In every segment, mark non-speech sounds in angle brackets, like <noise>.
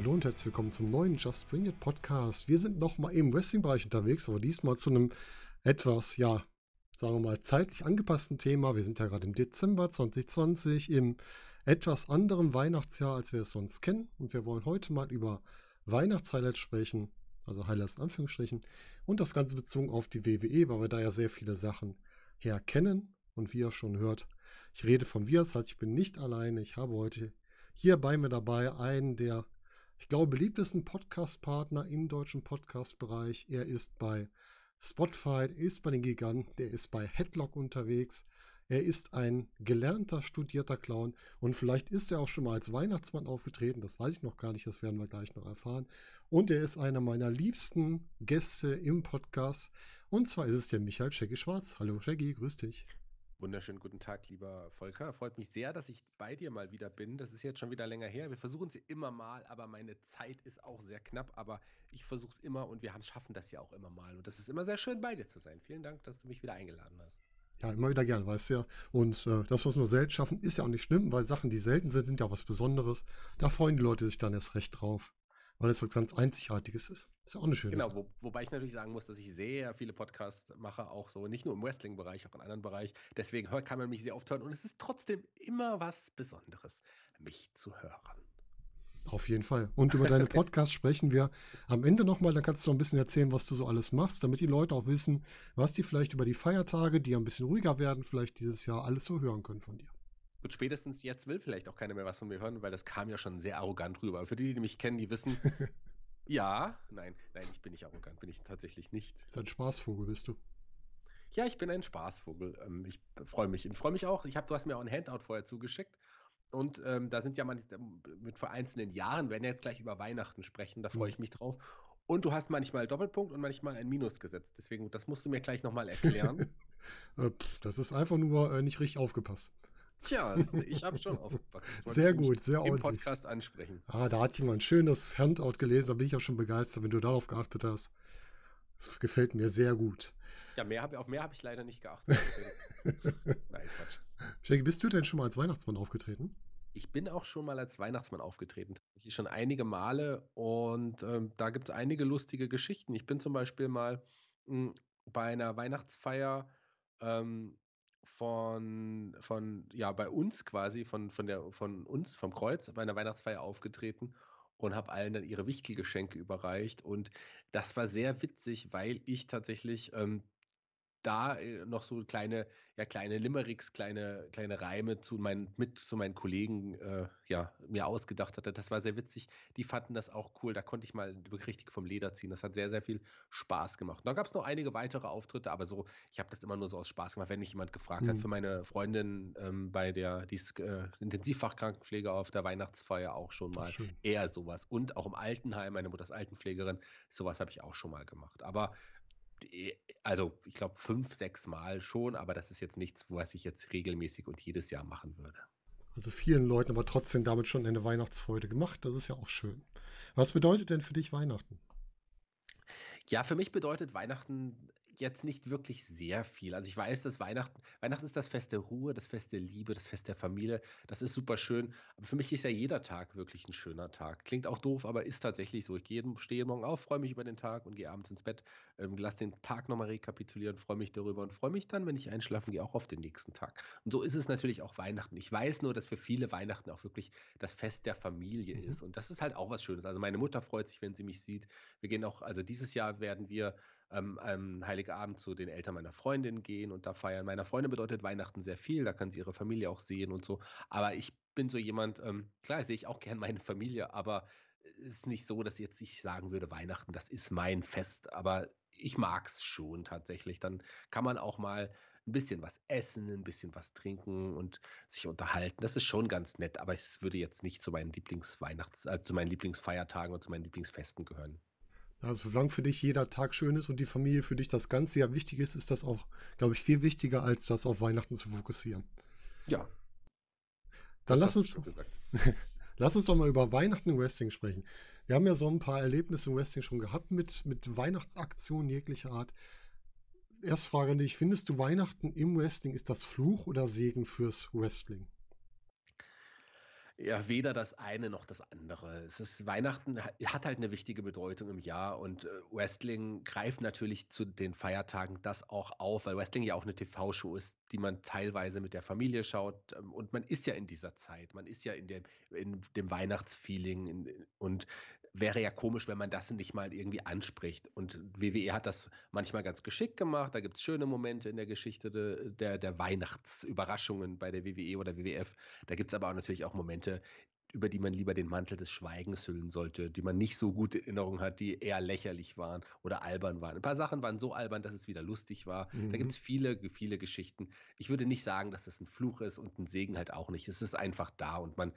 Hallo und herzlich willkommen zum neuen Just Bring It Podcast. Wir sind nochmal im Wrestling-Bereich unterwegs, aber diesmal zu einem etwas, ja, sagen wir mal, zeitlich angepassten Thema. Wir sind ja gerade im Dezember 2020 im etwas anderen Weihnachtsjahr, als wir es sonst kennen. Und wir wollen heute mal über Weihnachtshighlights sprechen, also Highlights in Anführungsstrichen, und das Ganze bezogen auf die WWE, weil wir da ja sehr viele Sachen herkennen. Und wie ihr schon hört, ich rede von wir, das heißt, ich bin nicht alleine. Ich habe heute hier bei mir dabei einen der, ich glaube, beliebtesten Podcast-Partner im deutschen Podcast-Bereich. Er ist bei Spotify, ist bei den Giganten, er ist bei Headlock unterwegs. Er ist ein gelernter, studierter Clown und vielleicht ist er auch schon mal als Weihnachtsmann aufgetreten. Das weiß ich noch gar nicht, das werden wir gleich noch erfahren. Und er ist einer meiner liebsten Gäste im Podcast. Und zwar ist es der Michael Shaggy Schwarz. Hallo Shaggy, grüß dich. Wunderschönen guten Tag, lieber Volker. Freut mich sehr, dass ich bei dir mal wieder bin. Das ist jetzt schon wieder länger her. Wir versuchen es immer mal, aber meine Zeit ist auch sehr knapp. Aber ich versuche es immer und wir haben, schaffen das ja auch immer mal. Und das ist immer sehr schön, bei dir zu sein. Vielen Dank, dass du mich wieder eingeladen hast. Ja, immer wieder gern, weißt du ja. Und äh, das, was wir selten schaffen, ist ja auch nicht schlimm, weil Sachen, die selten sind, sind ja auch was Besonderes. Da freuen die Leute sich dann erst recht drauf weil es was ganz Einzigartiges ist. Ist ja auch eine schöne Genau, wo, wobei ich natürlich sagen muss, dass ich sehr viele Podcasts mache, auch so, nicht nur im Wrestling-Bereich, auch in anderen Bereich. Deswegen hört, kann man mich sehr oft hören und es ist trotzdem immer was Besonderes, mich zu hören. Auf jeden Fall. Und über deine <laughs> Podcasts sprechen wir am Ende nochmal. Dann kannst du noch ein bisschen erzählen, was du so alles machst, damit die Leute auch wissen, was die vielleicht über die Feiertage, die ein bisschen ruhiger werden, vielleicht dieses Jahr alles so hören können von dir. Gut, spätestens jetzt will vielleicht auch keiner mehr was von mir hören, weil das kam ja schon sehr arrogant rüber. Für die, die mich kennen, die wissen, <laughs> ja, nein, nein, ich bin nicht arrogant, bin ich tatsächlich nicht. Das ist ein Spaßvogel, bist du? Ja, ich bin ein Spaßvogel. Ähm, ich freue mich. Ich freue mich auch. Ich habe, du hast mir auch ein Handout vorher zugeschickt. Und ähm, da sind ja ähm, mit vereinzelten Jahren, werden wir jetzt gleich über Weihnachten sprechen, da freue mhm. ich mich drauf. Und du hast manchmal Doppelpunkt und manchmal ein Minus gesetzt. Deswegen, das musst du mir gleich nochmal erklären. <laughs> Äh, das ist einfach nur äh, nicht richtig aufgepasst. Tja, ich habe schon aufgepasst. Sehr gut, sehr ordentlich. Im Podcast ansprechen. Ah, da hat jemand ein schönes Handout gelesen, da bin ich auch schon begeistert, wenn du darauf geachtet hast. Das gefällt mir sehr gut. Ja, mehr hab, auf mehr habe ich leider nicht geachtet. <laughs> Nein, Quatsch. Shaggy, bist du denn schon mal als Weihnachtsmann aufgetreten? Ich bin auch schon mal als Weihnachtsmann aufgetreten. Ich schon einige Male und ähm, da gibt es einige lustige Geschichten. Ich bin zum Beispiel mal mh, hm, bei einer Weihnachtsfeier ähm, von, von, ja, bei uns quasi, von, von, der, von uns, vom Kreuz, bei einer Weihnachtsfeier aufgetreten und habe allen dann ihre Wichtelgeschenke überreicht. Und das war sehr witzig, weil ich tatsächlich ähm, da äh, noch so kleine, ja, kleine Limericks, kleine, kleine Reime zu meinen, mit zu meinen Kollegen äh, ja, mir ausgedacht hatte. Das war sehr witzig. Die fanden das auch cool. Da konnte ich mal richtig vom Leder ziehen. Das hat sehr, sehr viel Spaß gemacht. Da gab es noch einige weitere Auftritte, aber so, ich habe das immer nur so aus Spaß gemacht, wenn mich jemand gefragt mhm. hat. Für meine Freundin ähm, bei der, die ist äh, Intensivfachkrankenpflege auf der Weihnachtsfeier auch schon mal eher sowas. Und auch im Altenheim, meine Mutter ist Altenpflegerin, sowas habe ich auch schon mal gemacht. Aber also ich glaube fünf, sechs Mal schon, aber das ist jetzt nichts, was ich jetzt regelmäßig und jedes Jahr machen würde. Also vielen Leuten aber trotzdem damit schon eine Weihnachtsfreude gemacht. Das ist ja auch schön. Was bedeutet denn für dich Weihnachten? Ja, für mich bedeutet Weihnachten jetzt nicht wirklich sehr viel. Also ich weiß, dass Weihnachten, Weihnachten ist das Fest der Ruhe, das Fest der Liebe, das Fest der Familie. Das ist super schön. Aber für mich ist ja jeder Tag wirklich ein schöner Tag. Klingt auch doof, aber ist tatsächlich so. Ich gehe, stehe morgen auf, freue mich über den Tag und gehe abends ins Bett, ähm, lasse den Tag nochmal rekapitulieren, freue mich darüber und freue mich dann, wenn ich einschlafen gehe, auch auf den nächsten Tag. Und so ist es natürlich auch Weihnachten. Ich weiß nur, dass für viele Weihnachten auch wirklich das Fest der Familie mhm. ist. Und das ist halt auch was Schönes. Also meine Mutter freut sich, wenn sie mich sieht. Wir gehen auch, also dieses Jahr werden wir ähm, am Heiligabend zu den Eltern meiner Freundin gehen und da feiern. Meiner Freundin bedeutet Weihnachten sehr viel, da kann sie ihre Familie auch sehen und so. Aber ich bin so jemand, ähm, klar sehe ich auch gern meine Familie, aber es ist nicht so, dass jetzt ich sagen würde, Weihnachten, das ist mein Fest, aber ich mag es schon tatsächlich. Dann kann man auch mal ein bisschen was essen, ein bisschen was trinken und sich unterhalten. Das ist schon ganz nett, aber es würde jetzt nicht zu meinen Lieblingsweihnachts-, äh, zu meinen Lieblingsfeiertagen und zu meinen Lieblingsfesten gehören. Also solange für dich jeder Tag schön ist und die Familie für dich das ganze Jahr wichtig ist, ist das auch, glaube ich, viel wichtiger, als das auf Weihnachten zu fokussieren. Ja. Dann lass uns, <laughs> lass uns doch mal über Weihnachten im Wrestling sprechen. Wir haben ja so ein paar Erlebnisse im Wrestling schon gehabt mit, mit Weihnachtsaktionen jeglicher Art. Erst frage dich, findest du Weihnachten im Wrestling, ist das Fluch oder Segen fürs Wrestling? Ja, weder das eine noch das andere. Es ist Weihnachten hat halt eine wichtige Bedeutung im Jahr und, äh, Wrestling greift natürlich zu den Feiertagen das auch auf, weil Wrestling ja auch eine TV-Show ist, die man teilweise mit der Familie schaut, ähm, und man ist ja in dieser Zeit. Man ist ja in dem in dem Weihnachtsfeeling in und wäre ja komisch, wenn man das nicht mal irgendwie anspricht. Und WWE hat das manchmal ganz geschickt gemacht. Da gibt es schöne Momente in der Geschichte de, der, der Weihnachtsüberraschungen bei der WWE oder WWF. Da gibt es aber auch natürlich auch Momente, über die man lieber den Mantel des Schweigens hüllen sollte, die man nicht so gut in Erinnerung hat, die eher lächerlich waren oder albern waren. Ein paar Sachen waren so albern, dass es wieder lustig war. Mhm. Da gibt es viele, viele Geschichten. Ich würde nicht sagen, dass es ein Fluch ist und ein Segen halt auch nicht. Es ist einfach da und man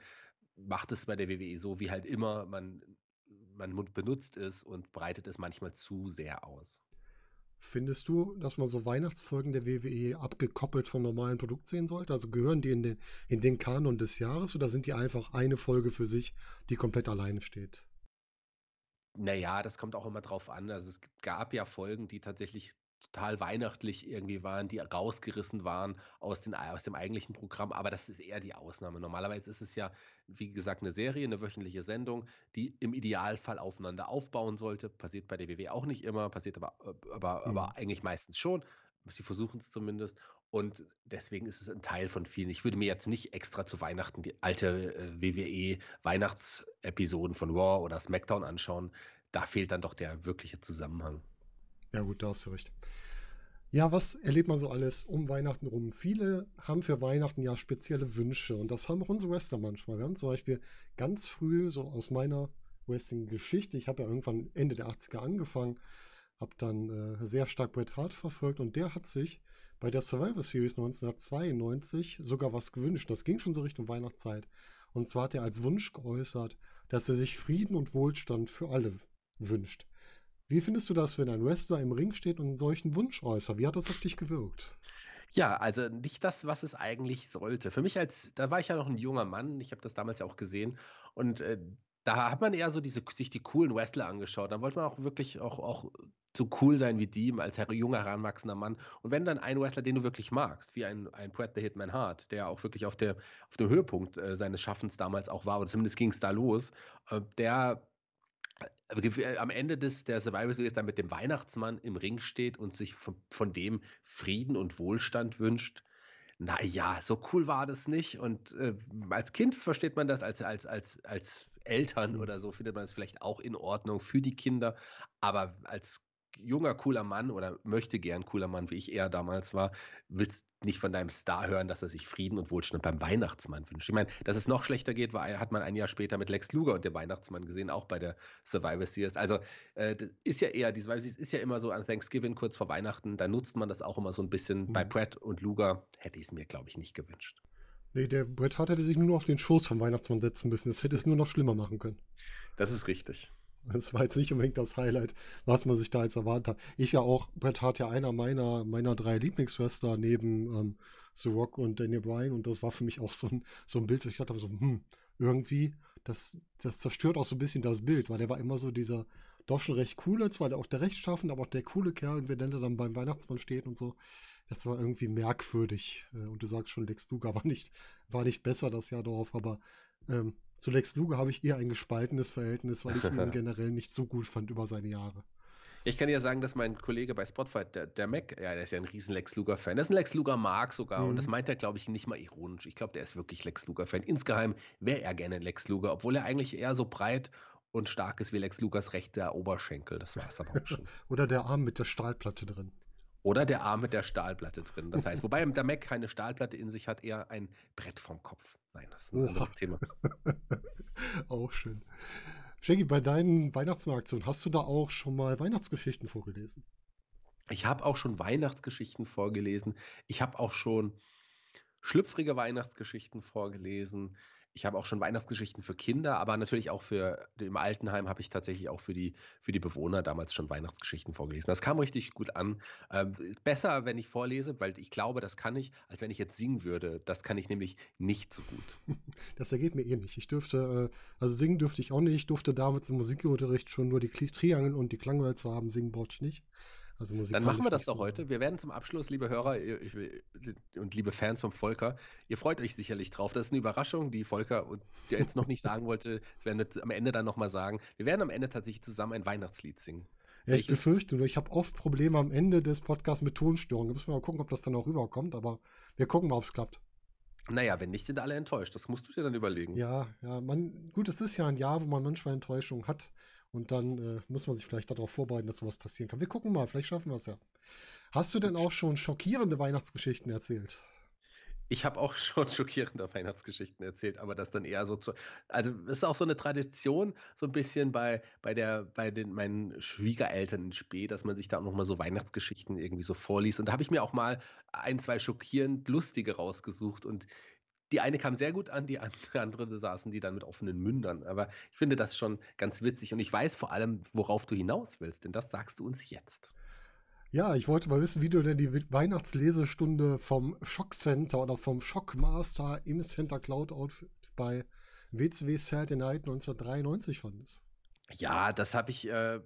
macht es bei der WWE so wie halt immer. Man man benutzt es und breitet es manchmal zu sehr aus. Findest du, dass man so Weihnachtsfolgen der WWE abgekoppelt vom normalen Produkt sehen sollte? Also gehören die in den, in den Kanon des Jahres oder sind die einfach eine Folge für sich, die komplett alleine steht? Naja, das kommt auch immer drauf an. Also es gab ja Folgen, die tatsächlich total weihnachtlich irgendwie waren, die rausgerissen waren aus, den, aus dem eigentlichen Programm. Aber das ist eher die Ausnahme. Normalerweise ist es ja, wie gesagt, eine Serie, eine wöchentliche Sendung, die im Idealfall aufeinander aufbauen sollte. Passiert bei der WW auch nicht immer, passiert aber, aber, mhm. aber eigentlich meistens schon. Sie versuchen es zumindest. Und deswegen ist es ein Teil von vielen. Ich würde mir jetzt nicht extra zu Weihnachten die alte äh, WWE-Weihnachtsepisoden von Raw oder SmackDown anschauen. Da fehlt dann doch der wirkliche Zusammenhang. Ja, gut, da hast du recht. Ja, was erlebt man so alles um Weihnachten rum? Viele haben für Weihnachten ja spezielle Wünsche und das haben auch unsere Wrestler manchmal. Wir haben zum Beispiel ganz früh, so aus meiner Wrestling-Geschichte, ich habe ja irgendwann Ende der 80er angefangen, habe dann äh, sehr stark Bret Hart verfolgt und der hat sich bei der Survivor Series 1992 sogar was gewünscht. Das ging schon so Richtung Weihnachtszeit. Und zwar hat er als Wunsch geäußert, dass er sich Frieden und Wohlstand für alle wünscht. Wie findest du das, wenn ein Wrestler im Ring steht und einen solchen Wunsch äußert? Wie hat das auf dich gewirkt? Ja, also nicht das, was es eigentlich sollte. Für mich als, da war ich ja noch ein junger Mann, ich habe das damals ja auch gesehen und äh, da hat man eher so diese, sich die coolen Wrestler angeschaut. Da wollte man auch wirklich auch, auch so cool sein wie die als junger, heranwachsender Mann. Und wenn dann ein Wrestler, den du wirklich magst, wie ein, ein Bret the Hitman Hart, der auch wirklich auf, der, auf dem Höhepunkt äh, seines Schaffens damals auch war, oder zumindest ging es da los, äh, der am Ende des, der Survivor Series dann mit dem Weihnachtsmann im Ring steht und sich von, von dem Frieden und Wohlstand wünscht. Naja, so cool war das nicht. Und äh, als Kind versteht man das, als, als, als, als Eltern mhm. oder so findet man es vielleicht auch in Ordnung für die Kinder. Aber als junger, cooler Mann oder möchte gern cooler Mann, wie ich eher damals war, willst nicht von deinem Star hören, dass er sich Frieden und Wohlstand beim Weihnachtsmann wünscht. Ich meine, dass es noch schlechter geht, war, hat man ein Jahr später mit Lex Luger und dem Weihnachtsmann gesehen, auch bei der Survivor Series. Also äh, ist ja eher, die Survivor Series ist ja immer so an Thanksgiving kurz vor Weihnachten, da nutzt man das auch immer so ein bisschen. Mhm. Bei Pratt und Luger hätte ich es mir, glaube ich, nicht gewünscht. Nee, der Brett Hart hätte sich nur auf den Schoß vom Weihnachtsmann setzen müssen. Das hätte es nur noch schlimmer machen können. Das ist richtig. Das war jetzt nicht unbedingt das Highlight, was man sich da jetzt erwartet hat. Ich ja auch, Brett Hart ja einer meiner, meiner drei Lieblingsschwester neben ähm, The Rock und Daniel Bryan und das war für mich auch so ein, so ein Bild, wo ich dachte so, hm, irgendwie, das, das zerstört auch so ein bisschen das Bild, weil der war immer so dieser doch schon recht coole, zwar auch der rechtschaffende, aber auch der coole Kerl, und wenn der dann beim Weihnachtsmann steht und so, das war irgendwie merkwürdig. Äh, und du sagst schon, Lex Luger <laughs> war nicht, war nicht besser das Jahr darauf, aber ähm, zu Lex Luger habe ich eher ein gespaltenes Verhältnis, weil ich ihn <laughs> generell nicht so gut fand über seine Jahre. Ich kann ja sagen, dass mein Kollege bei Spotify, der, der Mac, ja, der ist ja ein riesen Lex Luger-Fan. Der ist ein Lex Luger-Mark sogar. Mhm. Und das mhm. meint er, glaube ich, nicht mal ironisch. Ich glaube, der ist wirklich Lex Luger-Fan. Insgeheim wäre er gerne ein Lex Luger, obwohl er eigentlich eher so breit und stark ist wie Lex Lugers rechter Oberschenkel. Das war es aber auch schon. <laughs> Oder der Arm mit der Stahlplatte drin. Oder der Arm mit der Stahlplatte drin. Das heißt, wobei der Mac keine Stahlplatte in sich hat, eher ein Brett vom Kopf. Nein, das ist ein Oha. anderes Thema. <laughs> auch schön. Shaggy, bei deinen Weihnachtsmarktionen hast du da auch schon mal Weihnachtsgeschichten vorgelesen? Ich habe auch schon Weihnachtsgeschichten vorgelesen. Ich habe auch schon schlüpfrige Weihnachtsgeschichten vorgelesen. Ich habe auch schon Weihnachtsgeschichten für Kinder, aber natürlich auch für im Altenheim habe ich tatsächlich auch für die, für die Bewohner damals schon Weihnachtsgeschichten vorgelesen. Das kam richtig gut an. Ähm, besser, wenn ich vorlese, weil ich glaube, das kann ich, als wenn ich jetzt singen würde. Das kann ich nämlich nicht so gut. <laughs> Das ergeht mir eh nicht. Ich dürfte, äh, also singen dürfte ich auch nicht. Ich durfte damals im Musikunterricht schon nur die Triangel und die Klangwälzer haben. Singen brauchte ich nicht. Also Dann machen wir das doch heute. Wir werden zum Abschluss, liebe Hörer und liebe Fans vom Volker, ihr freut euch sicherlich drauf. Das ist eine Überraschung, die Volker und der jetzt noch nicht <laughs> sagen wollte. Das werden wir am Ende dann nochmal sagen. Wir werden am Ende tatsächlich zusammen ein Weihnachtslied singen. Ja, ich befürchte nur, ich habe oft Probleme am Ende des Podcasts mit Tonstörungen. Da müssen wir mal gucken, ob das dann auch rüberkommt, aber wir gucken mal, ob es klappt. Naja, wenn nicht, sind alle enttäuscht. Das musst du dir dann überlegen. Ja, ja, man, gut, es ist ja ein Jahr, wo man manchmal Enttäuschung hat. Und dann äh, muss man sich vielleicht darauf vorbereiten, dass sowas passieren kann. Wir gucken mal, vielleicht schaffen wir es ja. Hast du denn auch schon schockierende Weihnachtsgeschichten erzählt? Ich habe auch schon schockierende Weihnachtsgeschichten erzählt, aber das dann eher so zu. Also, es ist auch so eine Tradition, so ein bisschen bei, bei, der, bei den, meinen Schwiegereltern in Spee, dass man sich da auch nochmal so Weihnachtsgeschichten irgendwie so vorliest. Und da habe ich mir auch mal ein, zwei schockierend lustige rausgesucht. Und die eine kam sehr gut an, die <laughs> andere saßen die dann mit offenen Mündern. Aber ich finde das schon ganz witzig und ich weiß vor allem, worauf du hinaus willst, denn das sagst du uns jetzt. Ja, ich wollte mal wissen, wie du denn die Weihnachtslesestunde vom Schockcenter oder vom Schockmaster im Center Cloud Outfit bei WCW Saturday Night 1993 fandest. Ja, das habe ich, äh,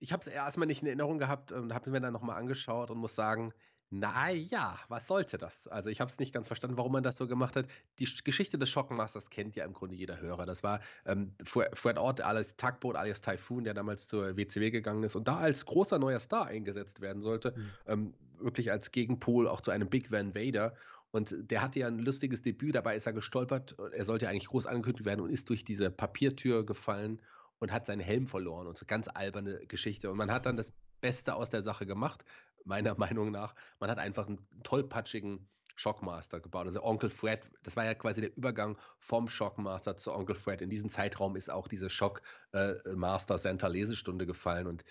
ich habe es erstmal nicht in Erinnerung gehabt und habe mir dann nochmal angeschaut und muss sagen, na ja, was sollte das? Also, ich habe es nicht ganz verstanden, warum man das so gemacht hat. Die Geschichte des Schockenmasters kennt ja im Grunde jeder Hörer. Das war ähm, Fred Ort alias Tugboat alias Typhoon, der damals zur WCW gegangen ist und da als großer neuer Star eingesetzt werden sollte. Mhm. Ähm, wirklich als Gegenpol auch zu einem Big Van Vader. Und der hatte ja ein lustiges Debüt, dabei ist er gestolpert. Er sollte eigentlich groß angekündigt werden und ist durch diese Papiertür gefallen und hat seinen Helm verloren. Und so ganz alberne Geschichte. Und man hat dann das Beste aus der Sache gemacht meiner <laughs> Meinung nach. Man hat einfach einen tollpatschigen Shockmaster gebaut. Also Onkel Fred, das war ja quasi der Übergang vom Shockmaster zu Onkel Fred. In diesem Zeitraum ist auch diese Shockmaster äh, Center Lesestunde gefallen und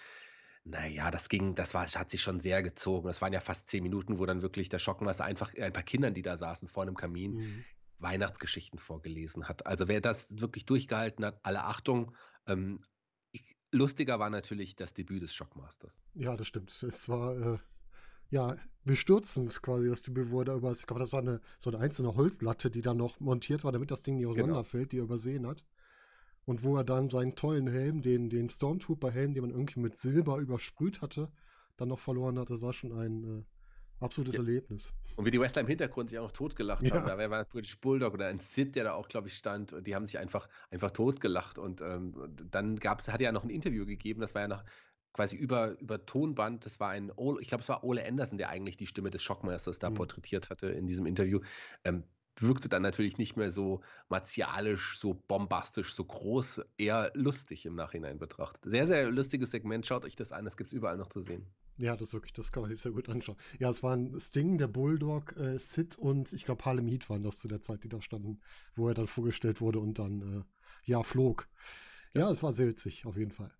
naja, das ging, das war, hat sich schon sehr gezogen. Das waren ja fast zehn Minuten, wo dann wirklich der Shockmaster einfach ein paar Kindern, die da saßen vor einem Kamin, mhm. Weihnachtsgeschichten vorgelesen hat. Also wer das wirklich durchgehalten hat, alle Achtung. Ähm, Lustiger war natürlich das Debüt des Shockmasters. Ja, das stimmt. Es war äh, ja bestürzend quasi das Debüt, wo er da über, ich glaube, das war eine so eine einzelne Holzlatte, die dann noch montiert war, damit das Ding nicht genau. auseinanderfällt, genau. die er übersehen hat. Und wo er dann seinen tollen Helm, den, den Stormtrooper-Helm, den man irgendwie mit Silber übersprüht hatte, dann noch verloren hat. Das war schon ein äh, Absolutes ja. Erlebnis. Und wie die Wrestler im Hintergrund sich auch noch totgelacht ja. haben. Da war ein British Bulldog oder ein Sid, der da auch, glaube ich, stand. Und die haben sich einfach, einfach totgelacht. Und ähm, dann gab es, hat er ja noch ein Interview gegeben, das war ja noch quasi über, über Tonband. Das war ein, Ole, ich glaube, es war Ole Anderson, der eigentlich die Stimme des Schockmeisters da mhm. porträtiert hatte in diesem Interview. Ähm, wirkte dann natürlich nicht mehr so martialisch, so bombastisch, so groß, eher lustig im Nachhinein betrachtet. Sehr, sehr lustiges Segment. Schaut euch das an, das gibt es überall noch zu sehen. Ja, das wirklich, das kann man sich sehr gut anschauen. Ja, es waren Sting, der Bulldog, äh, Sid und ich glaube Harlem Heat waren das zu der Zeit, die da standen, wo er dann vorgestellt wurde und dann äh, ja flog. Ja, es war sehr witzig, auf jeden Fall.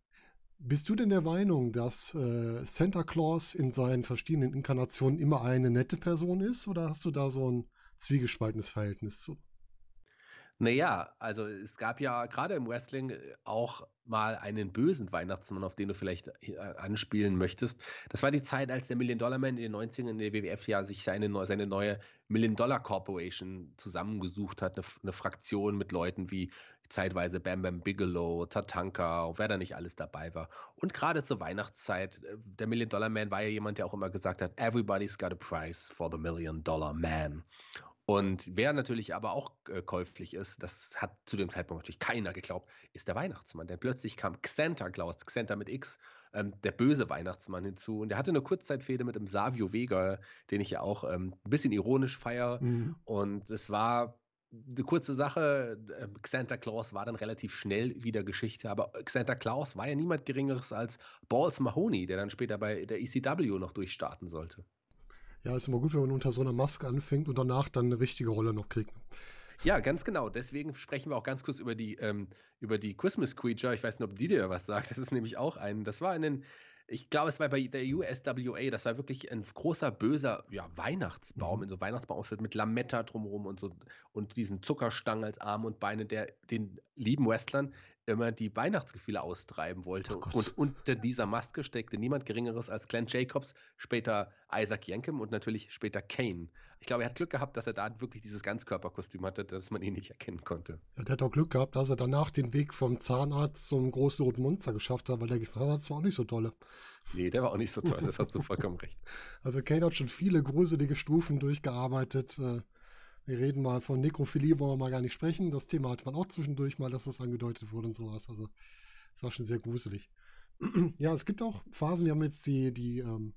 Bist du denn der Meinung, dass äh, Santa Claus in seinen verschiedenen Inkarnationen immer eine nette Person ist oder hast du da so ein zwiegespaltenes Verhältnis zu? Naja, also es gab ja gerade im Wrestling äh, auch mal einen bösen Weihnachtsmann, auf den du vielleicht äh, anspielen möchtest. Das war die Zeit, als der Million Dollar Man in den 90ern in der WWF ja sich seine, seine neue Million Dollar Corporation zusammengesucht hat, eine, eine Fraktion mit Leuten wie zeitweise Bam Bam Bigelow, Tatanka, wer da nicht alles dabei war. Und gerade zur Weihnachtszeit, äh, der Million Dollar Man war ja jemand, der auch immer gesagt hat, everybody's got a price for the Million Dollar Man. Und wer natürlich aber auch äh, käuflich ist, das hat zu dem Zeitpunkt natürlich keiner geglaubt, ist der Weihnachtsmann. Denn plötzlich kam Xanta Claus, Xanta mit X, ähm, der böse Weihnachtsmann hinzu. Und der hatte eine Kurzzeitfehde mit dem Savio Vega, den ich ja auch ähm, ein bisschen ironisch feiere. Mhm. Und es war eine kurze Sache. Ähm, Xanta Claus war dann relativ schnell wieder Geschichte. Aber Xanta Claus war ja niemand Geringeres als Balls Mahoney, der dann später bei der ECW noch durchstarten sollte. Ja, ist immer gut, wenn man unter so einer Maske anfängt und danach dann eine richtige Rolle noch kriegt. Ja, ganz genau. Deswegen sprechen wir auch ganz kurz über die, ähm, über die Christmas Creature. Ich weiß nicht, ob die dir was sagt. Das ist nämlich auch ein, das war in den, ich glaube, es war bei der USWA, das war wirklich ein großer, böser ja, Weihnachtsbaum, mhm. in so Weihnachtsbaum mit Lametta drumherum und so und diesen Zuckerstangen als Arme und Beine, der den lieben Wrestlern immer die Weihnachtsgefühle austreiben wollte. Gott. Und unter dieser Maske steckte niemand Geringeres als Glenn Jacobs, später Isaac Yankem und natürlich später Kane. Ich glaube, er hat Glück gehabt, dass er da wirklich dieses Ganzkörperkostüm hatte, dass man ihn nicht erkennen konnte. Ja, der hat auch Glück gehabt, dass er danach den Weg vom Zahnarzt zum großen roten Monster geschafft hat, weil der Zahnarzt war auch nicht so tolle. Nee, der war auch nicht so toll, das hast du vollkommen <laughs> recht. Also Kane hat schon viele gruselige Stufen durchgearbeitet. Äh, Wir reden mal von Nekrophilie, wollen wir mal gar nicht sprechen. Das Thema hat man auch zwischendurch mal, dass das angedeutet wurde und sowas. Also, das war schon sehr gruselig. <clears throat> ja, es gibt auch Phasen, wir haben jetzt die, die ähm,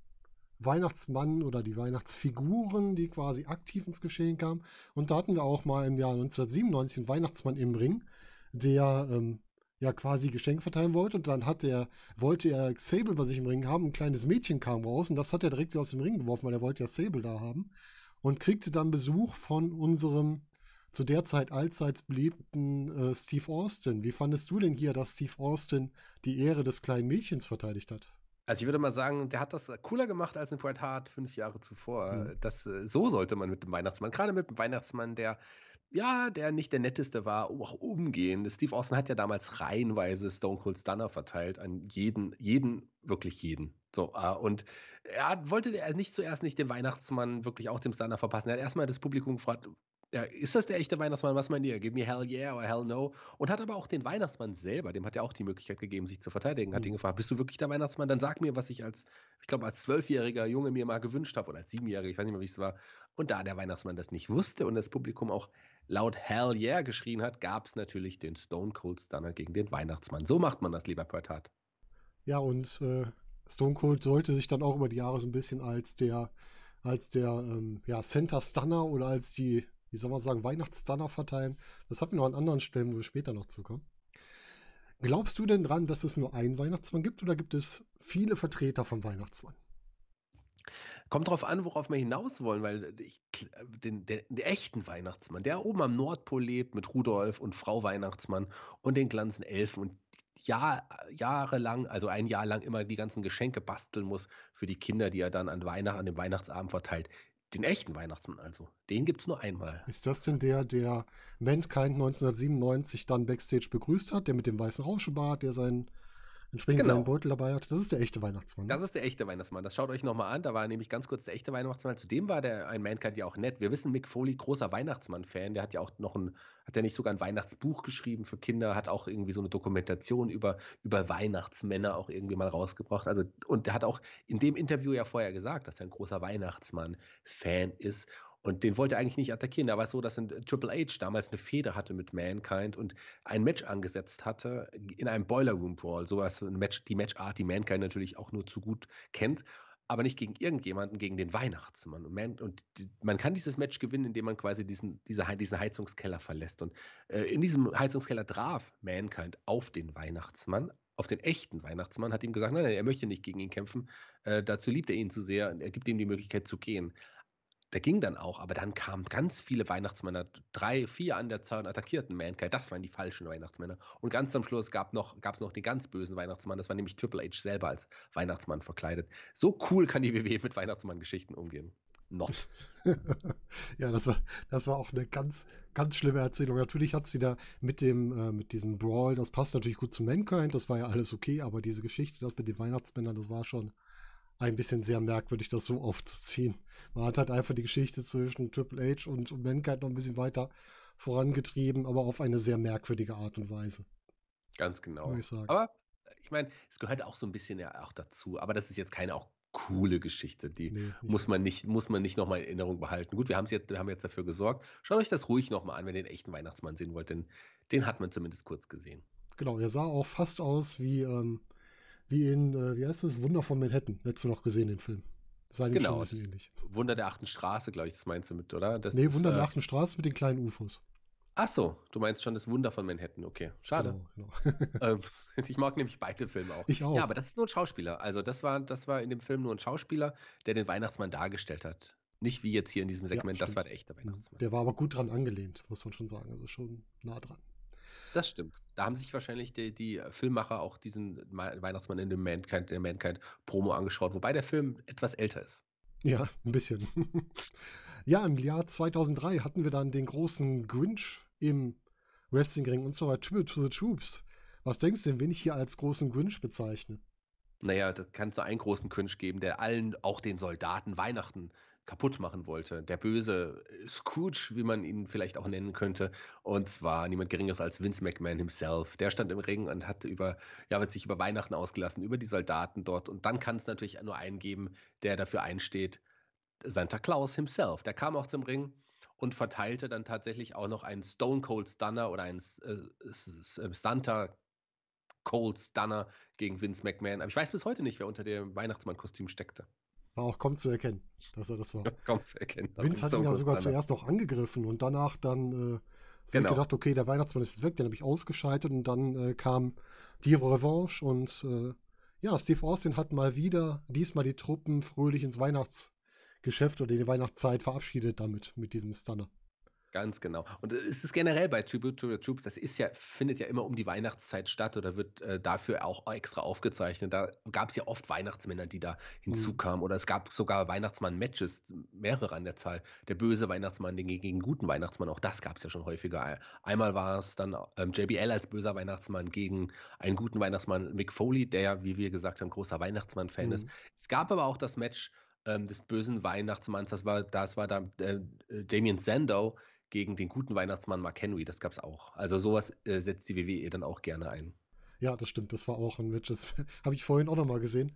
Weihnachtsmann oder die Weihnachtsfiguren, die quasi aktiv ins Geschehen kamen. Und da hatten wir auch mal im Jahr 1997 einen Weihnachtsmann im Ring, der ähm, ja quasi Geschenke verteilen wollte. Und dann hat er, wollte er Sable bei sich im Ring haben. Ein kleines Mädchen kam raus und das hat er direkt aus dem Ring geworfen, weil er wollte ja Sable da haben. Und kriegte dann Besuch von unserem zu der Zeit allseits beliebten äh, Steve Austin. Wie fandest du denn hier, dass Steve Austin die Ehre des kleinen Mädchens verteidigt hat? Also ich würde mal sagen, der hat das cooler gemacht als in Bret Hart fünf Jahre zuvor. Mhm. Das, äh, so sollte man mit dem Weihnachtsmann, gerade mit dem Weihnachtsmann, der ja, der nicht der netteste war, auch umgehen. Steve Austin hat ja damals reihenweise Stone Cold Stunner verteilt an jeden, jeden, wirklich jeden. So, äh, und er wollte er nicht zuerst nicht den Weihnachtsmann wirklich auch dem Stunner verpassen. Er hat erstmal das Publikum gefragt, ja, ist das der echte Weihnachtsmann? Was meint ihr? Give me hell yeah oder hell no. Und hat aber auch den Weihnachtsmann selber, dem hat er auch die Möglichkeit gegeben, sich zu verteidigen. Hat Mhm. ihn gefragt, bist du wirklich der Weihnachtsmann? Dann sag mir, was ich als, ich glaube, als zwölfjähriger Junge mir mal gewünscht habe oder als siebenjähriger, ich weiß nicht mehr, wie es war. Und da der Weihnachtsmann das nicht wusste und das Publikum auch laut Hell yeah geschrien hat, gab es natürlich den Stone Cold Stunner gegen den Weihnachtsmann. So macht man das, lieber Bret Hart. Ja, und äh, Stone Cold sollte sich dann auch über die Jahre so ein bisschen als der, als der ähm, ja, Center Stunner oder als die, wie soll man sagen, Weihnachtsstunner verteilen. Das hatten wir noch an anderen Stellen, wo wir später noch zukommen. Glaubst du denn dran, dass es nur einen Weihnachtsmann gibt oder gibt es viele Vertreter vom Weihnachtsmann? Kommt drauf an, worauf wir hinaus wollen, weil ich, den, den, den echten Weihnachtsmann, der oben am Nordpol lebt mit Rudolf und Frau Weihnachtsmann und den ganzen Elfen und Jahr, jahrelang, also ein Jahr lang immer die ganzen Geschenke basteln muss für die Kinder, die er dann an Weihnachten, an dem Weihnachtsabend verteilt. Den echten Weihnachtsmann also. Den gibt es nur einmal. Ist das denn der, der Mankind 1997 dann Backstage begrüßt hat, der mit dem weißen Rauschebart, der seinen entsprechend Genau. seinen Beutel dabei hat? Das ist der echte Weihnachtsmann. ne? Das ist der echte Weihnachtsmann. Das schaut euch nochmal an. Da war nämlich ganz kurz der echte Weihnachtsmann. Zudem war der ein Mankind ja auch nett. Wir wissen, Mick Foley, großer Weihnachtsmann-Fan, der hat ja auch noch ein, hat ja nicht sogar ein Weihnachtsbuch geschrieben für Kinder, hat auch irgendwie so eine Dokumentation über, über Weihnachtsmänner auch irgendwie mal rausgebracht. Also, und der hat auch in dem Interview ja vorher gesagt, dass er ein großer Weihnachtsmann-Fan ist. Und den wollte er eigentlich nicht attackieren. Da war es so, dass ein Triple H damals eine Fehde hatte mit Mankind und ein Match angesetzt hatte in einem Boiler Room Brawl. Sowas, ein Match, die Matchart, die Mankind natürlich auch nur zu gut kennt, aber nicht gegen irgendjemanden, gegen den Weihnachtsmann. Und, man, und die, man kann dieses Match gewinnen, indem man quasi diesen, diese, diesen Heizungskeller verlässt. Und äh, in diesem Heizungskeller traf Mankind auf den Weihnachtsmann, auf den echten Weihnachtsmann, hat ihm gesagt, nein, nein, er möchte nicht gegen ihn kämpfen. Äh, dazu liebt er ihn zu sehr und er gibt ihm die Möglichkeit zu gehen. Der ging dann auch, aber dann kamen ganz viele Weihnachtsmänner, drei, vier an der Zahl und attackierten Mankind. Das waren die falschen Weihnachtsmänner. Und ganz am Schluss gab noch, es noch den ganz bösen Weihnachtsmann. Das war nämlich Triple H selber als Weihnachtsmann verkleidet. So cool kann die WWE mit Weihnachtsmann-Geschichten umgehen. Not. <laughs> ja, das war, das war auch eine ganz, ganz schlimme Erzählung. Natürlich hat sie da mit dem, äh, mit diesem Brawl, das passt natürlich gut zu Mankind, das war ja alles okay, aber diese Geschichte, das mit den Weihnachtsmännern, das war schon ein bisschen sehr merkwürdig, das so aufzuziehen. Man hat halt einfach die Geschichte zwischen Triple H und, Mankind noch ein bisschen weiter vorangetrieben, aber auf eine sehr merkwürdige Art und Weise, Ganz genau. ich. Aber ich meine, es gehört auch so ein bisschen ja auch dazu. Aber das ist jetzt keine auch coole Geschichte. Die Nee, muss man nicht, muss man nicht nochmal in Erinnerung behalten. Gut, wir, haben's jetzt, wir haben jetzt dafür gesorgt. Schaut euch das ruhig nochmal an, wenn ihr den echten Weihnachtsmann sehen wollt, denn den hat man zumindest kurz gesehen. Genau, er sah auch fast aus wie, ähm, wie in, äh, wie heißt das, Wunder von Manhattan. Hättest du noch gesehen, den Film. Sah ihm schon Genau, ein bisschen das- ähnlich. Wunder der achten Straße, glaube ich, das meinst du mit, oder? Das Nee, ist, Wunder äh, nach der Straße mit den kleinen UFOs. Ach so, du meinst schon das Wunder von Manhattan. Okay, schade. Genau, genau. <laughs> Ähm, ich mag nämlich beide Filme auch. Ich auch. Ja, aber das ist nur ein Schauspieler. Also das war, das war in dem Film nur ein Schauspieler, der den Weihnachtsmann dargestellt hat. Nicht wie jetzt hier in diesem Segment, das stimmt. war der echte Weihnachtsmann. Der war aber gut dran angelehnt, muss man schon sagen. Also schon nah dran. Das stimmt. Da haben sich wahrscheinlich die, die Filmmacher auch diesen Ma- Weihnachtsmann in dem Mankind, der Mankind Promo angeschaut, wobei der Film etwas älter ist. Ja, ein bisschen. <laughs> ja, im Jahr 2003 hatten wir dann den großen Grinch im Wrestlingring und zwar bei Tribute to the Troops. Was denkst du denn, wen ich hier als großen Grinch bezeichne? Naja, da kann es nur einen großen Grinch geben, der allen, auch den Soldaten, Weihnachten kaputt machen wollte. Der böse Scrooge, wie man ihn vielleicht auch nennen könnte. Und zwar niemand Geringeres als Vince McMahon himself. Der stand im Ring und hat über, ja, hat sich über Weihnachten ausgelassen, über die Soldaten dort. Und dann kann es natürlich nur einen geben, der dafür einsteht, Santa Claus himself. Der kam auch zum Ring und verteilte dann tatsächlich auch noch einen Stone Cold Stunner oder einen äh, äh Santa Cold Stunner gegen Vince McMahon. Aber ich weiß bis heute nicht, wer unter dem Weihnachtsmann-Kostüm steckte. War auch kaum zu erkennen, dass er das war. <laughs> kaum zu erkennen. Vince hat ihn ja sogar zuerst noch angegriffen und danach dann äh, genau. gedacht, okay, der Weihnachtsmann ist jetzt weg, den habe ich ausgeschaltet und dann äh, kam die Revanche und äh, ja, Steve Austin hat mal wieder diesmal die Truppen fröhlich ins Weihnachtsgeschäft oder in die Weihnachtszeit verabschiedet damit, mit diesem Stunner. Ganz genau. Und es ist generell bei Tribute to the Troops, das ist ja, findet ja immer um die Weihnachtszeit statt oder wird äh, dafür auch extra aufgezeichnet. Da gab es ja oft Weihnachtsmänner, die da mhm. hinzukamen. Mhm. Oder es gab sogar Weihnachtsmann-Matches, mehrere an der Zahl. Der böse Weihnachtsmann gegen den guten Weihnachtsmann, auch das gab es ja schon häufiger. Einmal war es dann ähm, JBL als böser Weihnachtsmann gegen einen guten Weihnachtsmann, Mick Foley, der ja, wie wir gesagt haben, großer Weihnachtsmann-Fan mhm. ist. Es gab aber auch das Match ähm, des bösen Weihnachtsmanns, das war, das war da äh, Damien Sandow gegen den guten Weihnachtsmann Mark Henry. Das gab es auch. Also sowas äh, setzt die WWE dann auch gerne ein. Ja, das stimmt. Das war auch ein Match. Das <laughs> habe ich vorhin auch nochmal gesehen.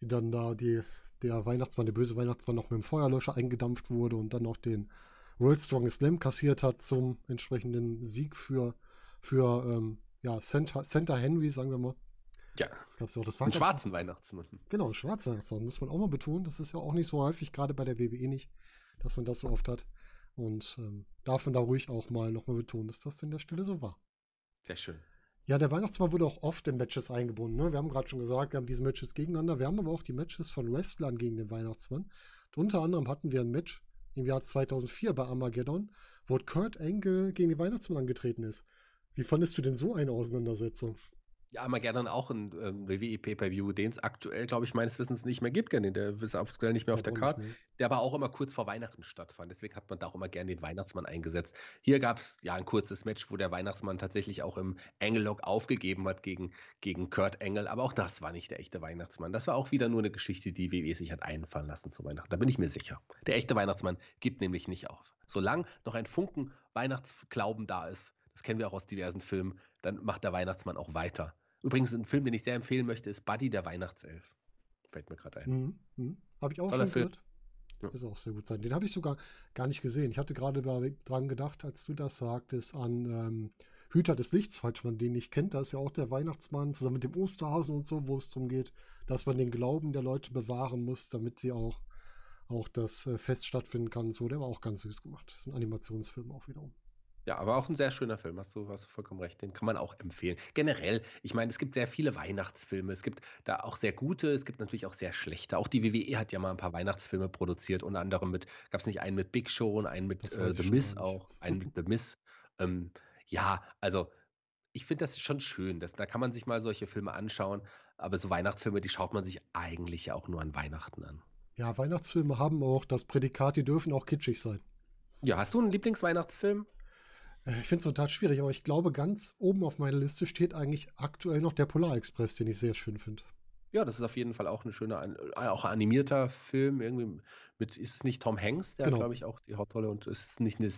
Wie dann da die, der Weihnachtsmann, der böse Weihnachtsmann noch mit dem Feuerlöscher eingedampft wurde und dann noch den World Strongest Slam kassiert hat zum entsprechenden Sieg für, für ähm, ja, Center, Center Henry, sagen wir mal. Ja. Das auch, das war einen schwarzen Weihnachtsmann. Genau, einen schwarzen Weihnachtsmann, muss man auch mal betonen. Das ist ja auch nicht so häufig, gerade bei der WWE nicht, dass man das so oft hat. Und ähm, darf man da ruhig auch mal nochmal betonen, dass das in der Stelle so war. Sehr schön. Ja, der Weihnachtsmann wurde auch oft in Matches eingebunden. Ne? Wir haben gerade schon gesagt, wir haben diese Matches gegeneinander. Wir haben aber auch die Matches von Wrestlern gegen den Weihnachtsmann. Und unter anderem hatten wir ein Match im Jahr 2004 bei Armageddon, wo Kurt Angle gegen den Weihnachtsmann angetreten ist. Wie fandest du denn so eine Auseinandersetzung? Ja, Armageddon auch ein ähm, WWE Pay-Per-View, den es aktuell, glaube ich, meines Wissens nicht mehr gibt. Der ist aktuell nicht mehr auf der Karte. Der aber auch immer kurz vor Weihnachten stattfand. Deswegen hat man da auch immer gerne den Weihnachtsmann eingesetzt. Hier gab es ja ein kurzes Match, wo der Weihnachtsmann tatsächlich auch im Engel-Log aufgegeben hat gegen, gegen Kurt Engel. Aber auch das war nicht der echte Weihnachtsmann. Das war auch wieder nur eine Geschichte, die WWE sich hat einfallen lassen zu Weihnachten. Da bin ich mir sicher. Der echte Weihnachtsmann gibt nämlich nicht auf. Solange noch ein Funken Weihnachtsglauben da ist, das kennen wir auch aus diversen Filmen, dann macht der Weihnachtsmann auch weiter. Übrigens, ein Film, den ich sehr empfehlen möchte, ist Buddy, der Weihnachtself. Fällt mir gerade ein. Mhm, mhm. Habe ich auch Toller schon Film. gehört. Ja. Ist auch sehr gut sein. Den habe ich sogar gar nicht gesehen. Ich hatte gerade dran gedacht, als du das sagtest, an ähm, Hüter des Lichts, falls man den nicht kennt. Da ist ja auch der Weihnachtsmann zusammen mit dem Osterhasen und so, wo es darum geht, dass man den Glauben der Leute bewahren muss, damit sie auch, auch das äh, Fest stattfinden kann. So, der war auch ganz süß gemacht. Das ist ein Animationsfilm auch wiederum. Ja, aber auch ein sehr schöner Film, hast du, hast du vollkommen recht. Den kann man auch empfehlen. Generell, ich meine, es gibt sehr viele Weihnachtsfilme. Es gibt da auch sehr gute, es gibt natürlich auch sehr schlechte. Auch die WWE hat ja mal ein paar Weihnachtsfilme produziert, unter anderem mit, gab es nicht einen mit Big Show und einen mit äh, The Miss auch, einen mit The Miss. Ähm, ja, also ich finde das schon schön. Das, da kann man sich mal solche Filme anschauen. Aber so Weihnachtsfilme, die schaut man sich eigentlich ja auch nur an Weihnachten an. Ja, Weihnachtsfilme haben auch das Prädikat, die dürfen auch kitschig sein. Ja, hast du einen Lieblingsweihnachtsfilm? Äh, ich finde es total schwierig, aber ich glaube, ganz oben auf meiner Liste steht eigentlich aktuell noch der Polar Express, den ich sehr schön finde. Ja, das ist auf jeden Fall auch eine schöne, äh, auch ein animierter Film, irgendwie mit, ist es nicht Tom Hanks, der, genau. glaube ich, auch die Hauptrolle und es ist nicht eine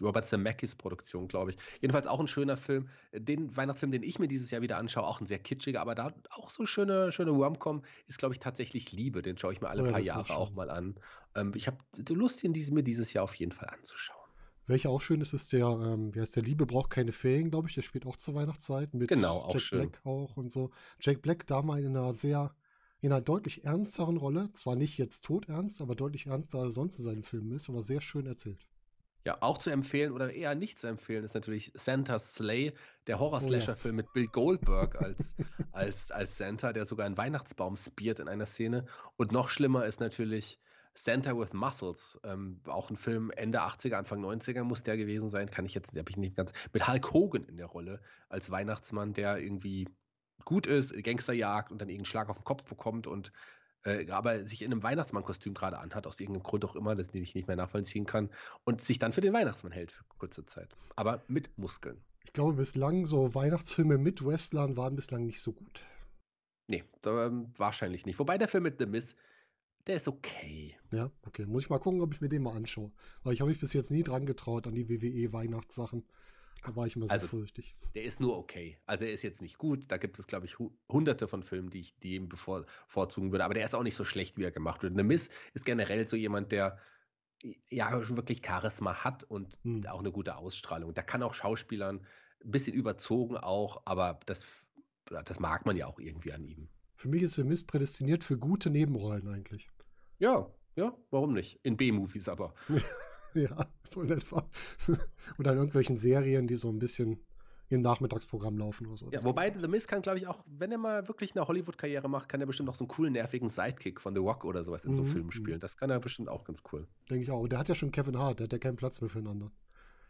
Robert Zemeckis Produktion, glaube ich. Jedenfalls auch ein schöner Film. Den Weihnachtsfilm, den ich mir dieses Jahr wieder anschaue, auch ein sehr kitschiger, aber da auch so schöne, schöne Wormcom, ist, glaube ich, tatsächlich Liebe. Den schaue ich mir alle oh ja, paar Jahre auch mal an. Ähm, ich habe Lust, ihn mir dieses Jahr auf jeden Fall anzuschauen. Welcher auch schön ist, ist der, ähm, wie heißt der, Liebe braucht keine Ferien, glaube ich. Der spielt auch zur Weihnachtszeit mit genau, auch Jack schön. Black auch und so. Jack Black da mal in einer sehr, in einer deutlich ernsteren Rolle. Zwar nicht jetzt todernst, aber deutlich ernster als sonst in seinen Filmen ist, aber sehr schön erzählt. Ja, auch zu empfehlen oder eher nicht zu empfehlen ist natürlich Santa's Slay, der Horror-Slasher-Film oh, ja. mit Bill Goldberg als, als, als Santa, der sogar einen Weihnachtsbaum spiert in einer Szene. Und noch schlimmer ist natürlich Santa with Muscles, ähm, auch ein Film Ende 80er, Anfang 90er muss der gewesen sein, kann ich jetzt, habe ich nicht ganz, mit Hulk Hogan in der Rolle als Weihnachtsmann, der irgendwie gut ist, Gangsterjagd und dann irgendeinen Schlag auf den Kopf bekommt und äh, aber sich in einem Weihnachtsmannkostüm gerade anhat, aus irgendeinem Grund auch immer, den ich nicht mehr nachvollziehen kann, und sich dann für den Weihnachtsmann hält für kurze Zeit. Aber mit Muskeln. Ich glaube, bislang so Weihnachtsfilme mit Wrestlern waren bislang nicht so gut. Nee, ähm, wahrscheinlich nicht. Wobei der Film mit The Miss, der ist okay. Ja, okay. Muss ich mal gucken, ob ich mir den mal anschaue. Weil ich habe mich bis jetzt nie dran getraut an die WWE-Weihnachtssachen. Da war ich immer sehr also, vorsichtig. Der ist nur okay. Also er ist jetzt nicht gut. Da gibt es, glaube ich, hunderte von Filmen, die ich dem bevorzugen würde. Aber der ist auch nicht so schlecht, wie er gemacht wird. The Miss ist generell so jemand, der ja schon wirklich Charisma hat und hm. auch eine gute Ausstrahlung. Da kann auch Schauspielern ein bisschen überzogen auch, aber das, das mag man ja auch irgendwie an ihm. Für mich ist The Miss prädestiniert für gute Nebenrollen eigentlich. Ja, ja, warum nicht? In B-Movies aber. <laughs> ja, so in etwa. <laughs> oder in irgendwelchen Serien, die so ein bisschen im Nachmittagsprogramm laufen oder so. Ja, wobei The Miz kann, glaube ich, auch, wenn er mal wirklich eine Hollywood-Karriere macht, kann er bestimmt auch so einen coolen, nervigen Sidekick von The Rock oder sowas in so mhm. Filmen mhm. spielen. Das kann er bestimmt auch ganz cool. Denke ich auch. Der hat ja schon Kevin Hart, der hat ja keinen Platz mehr füreinander.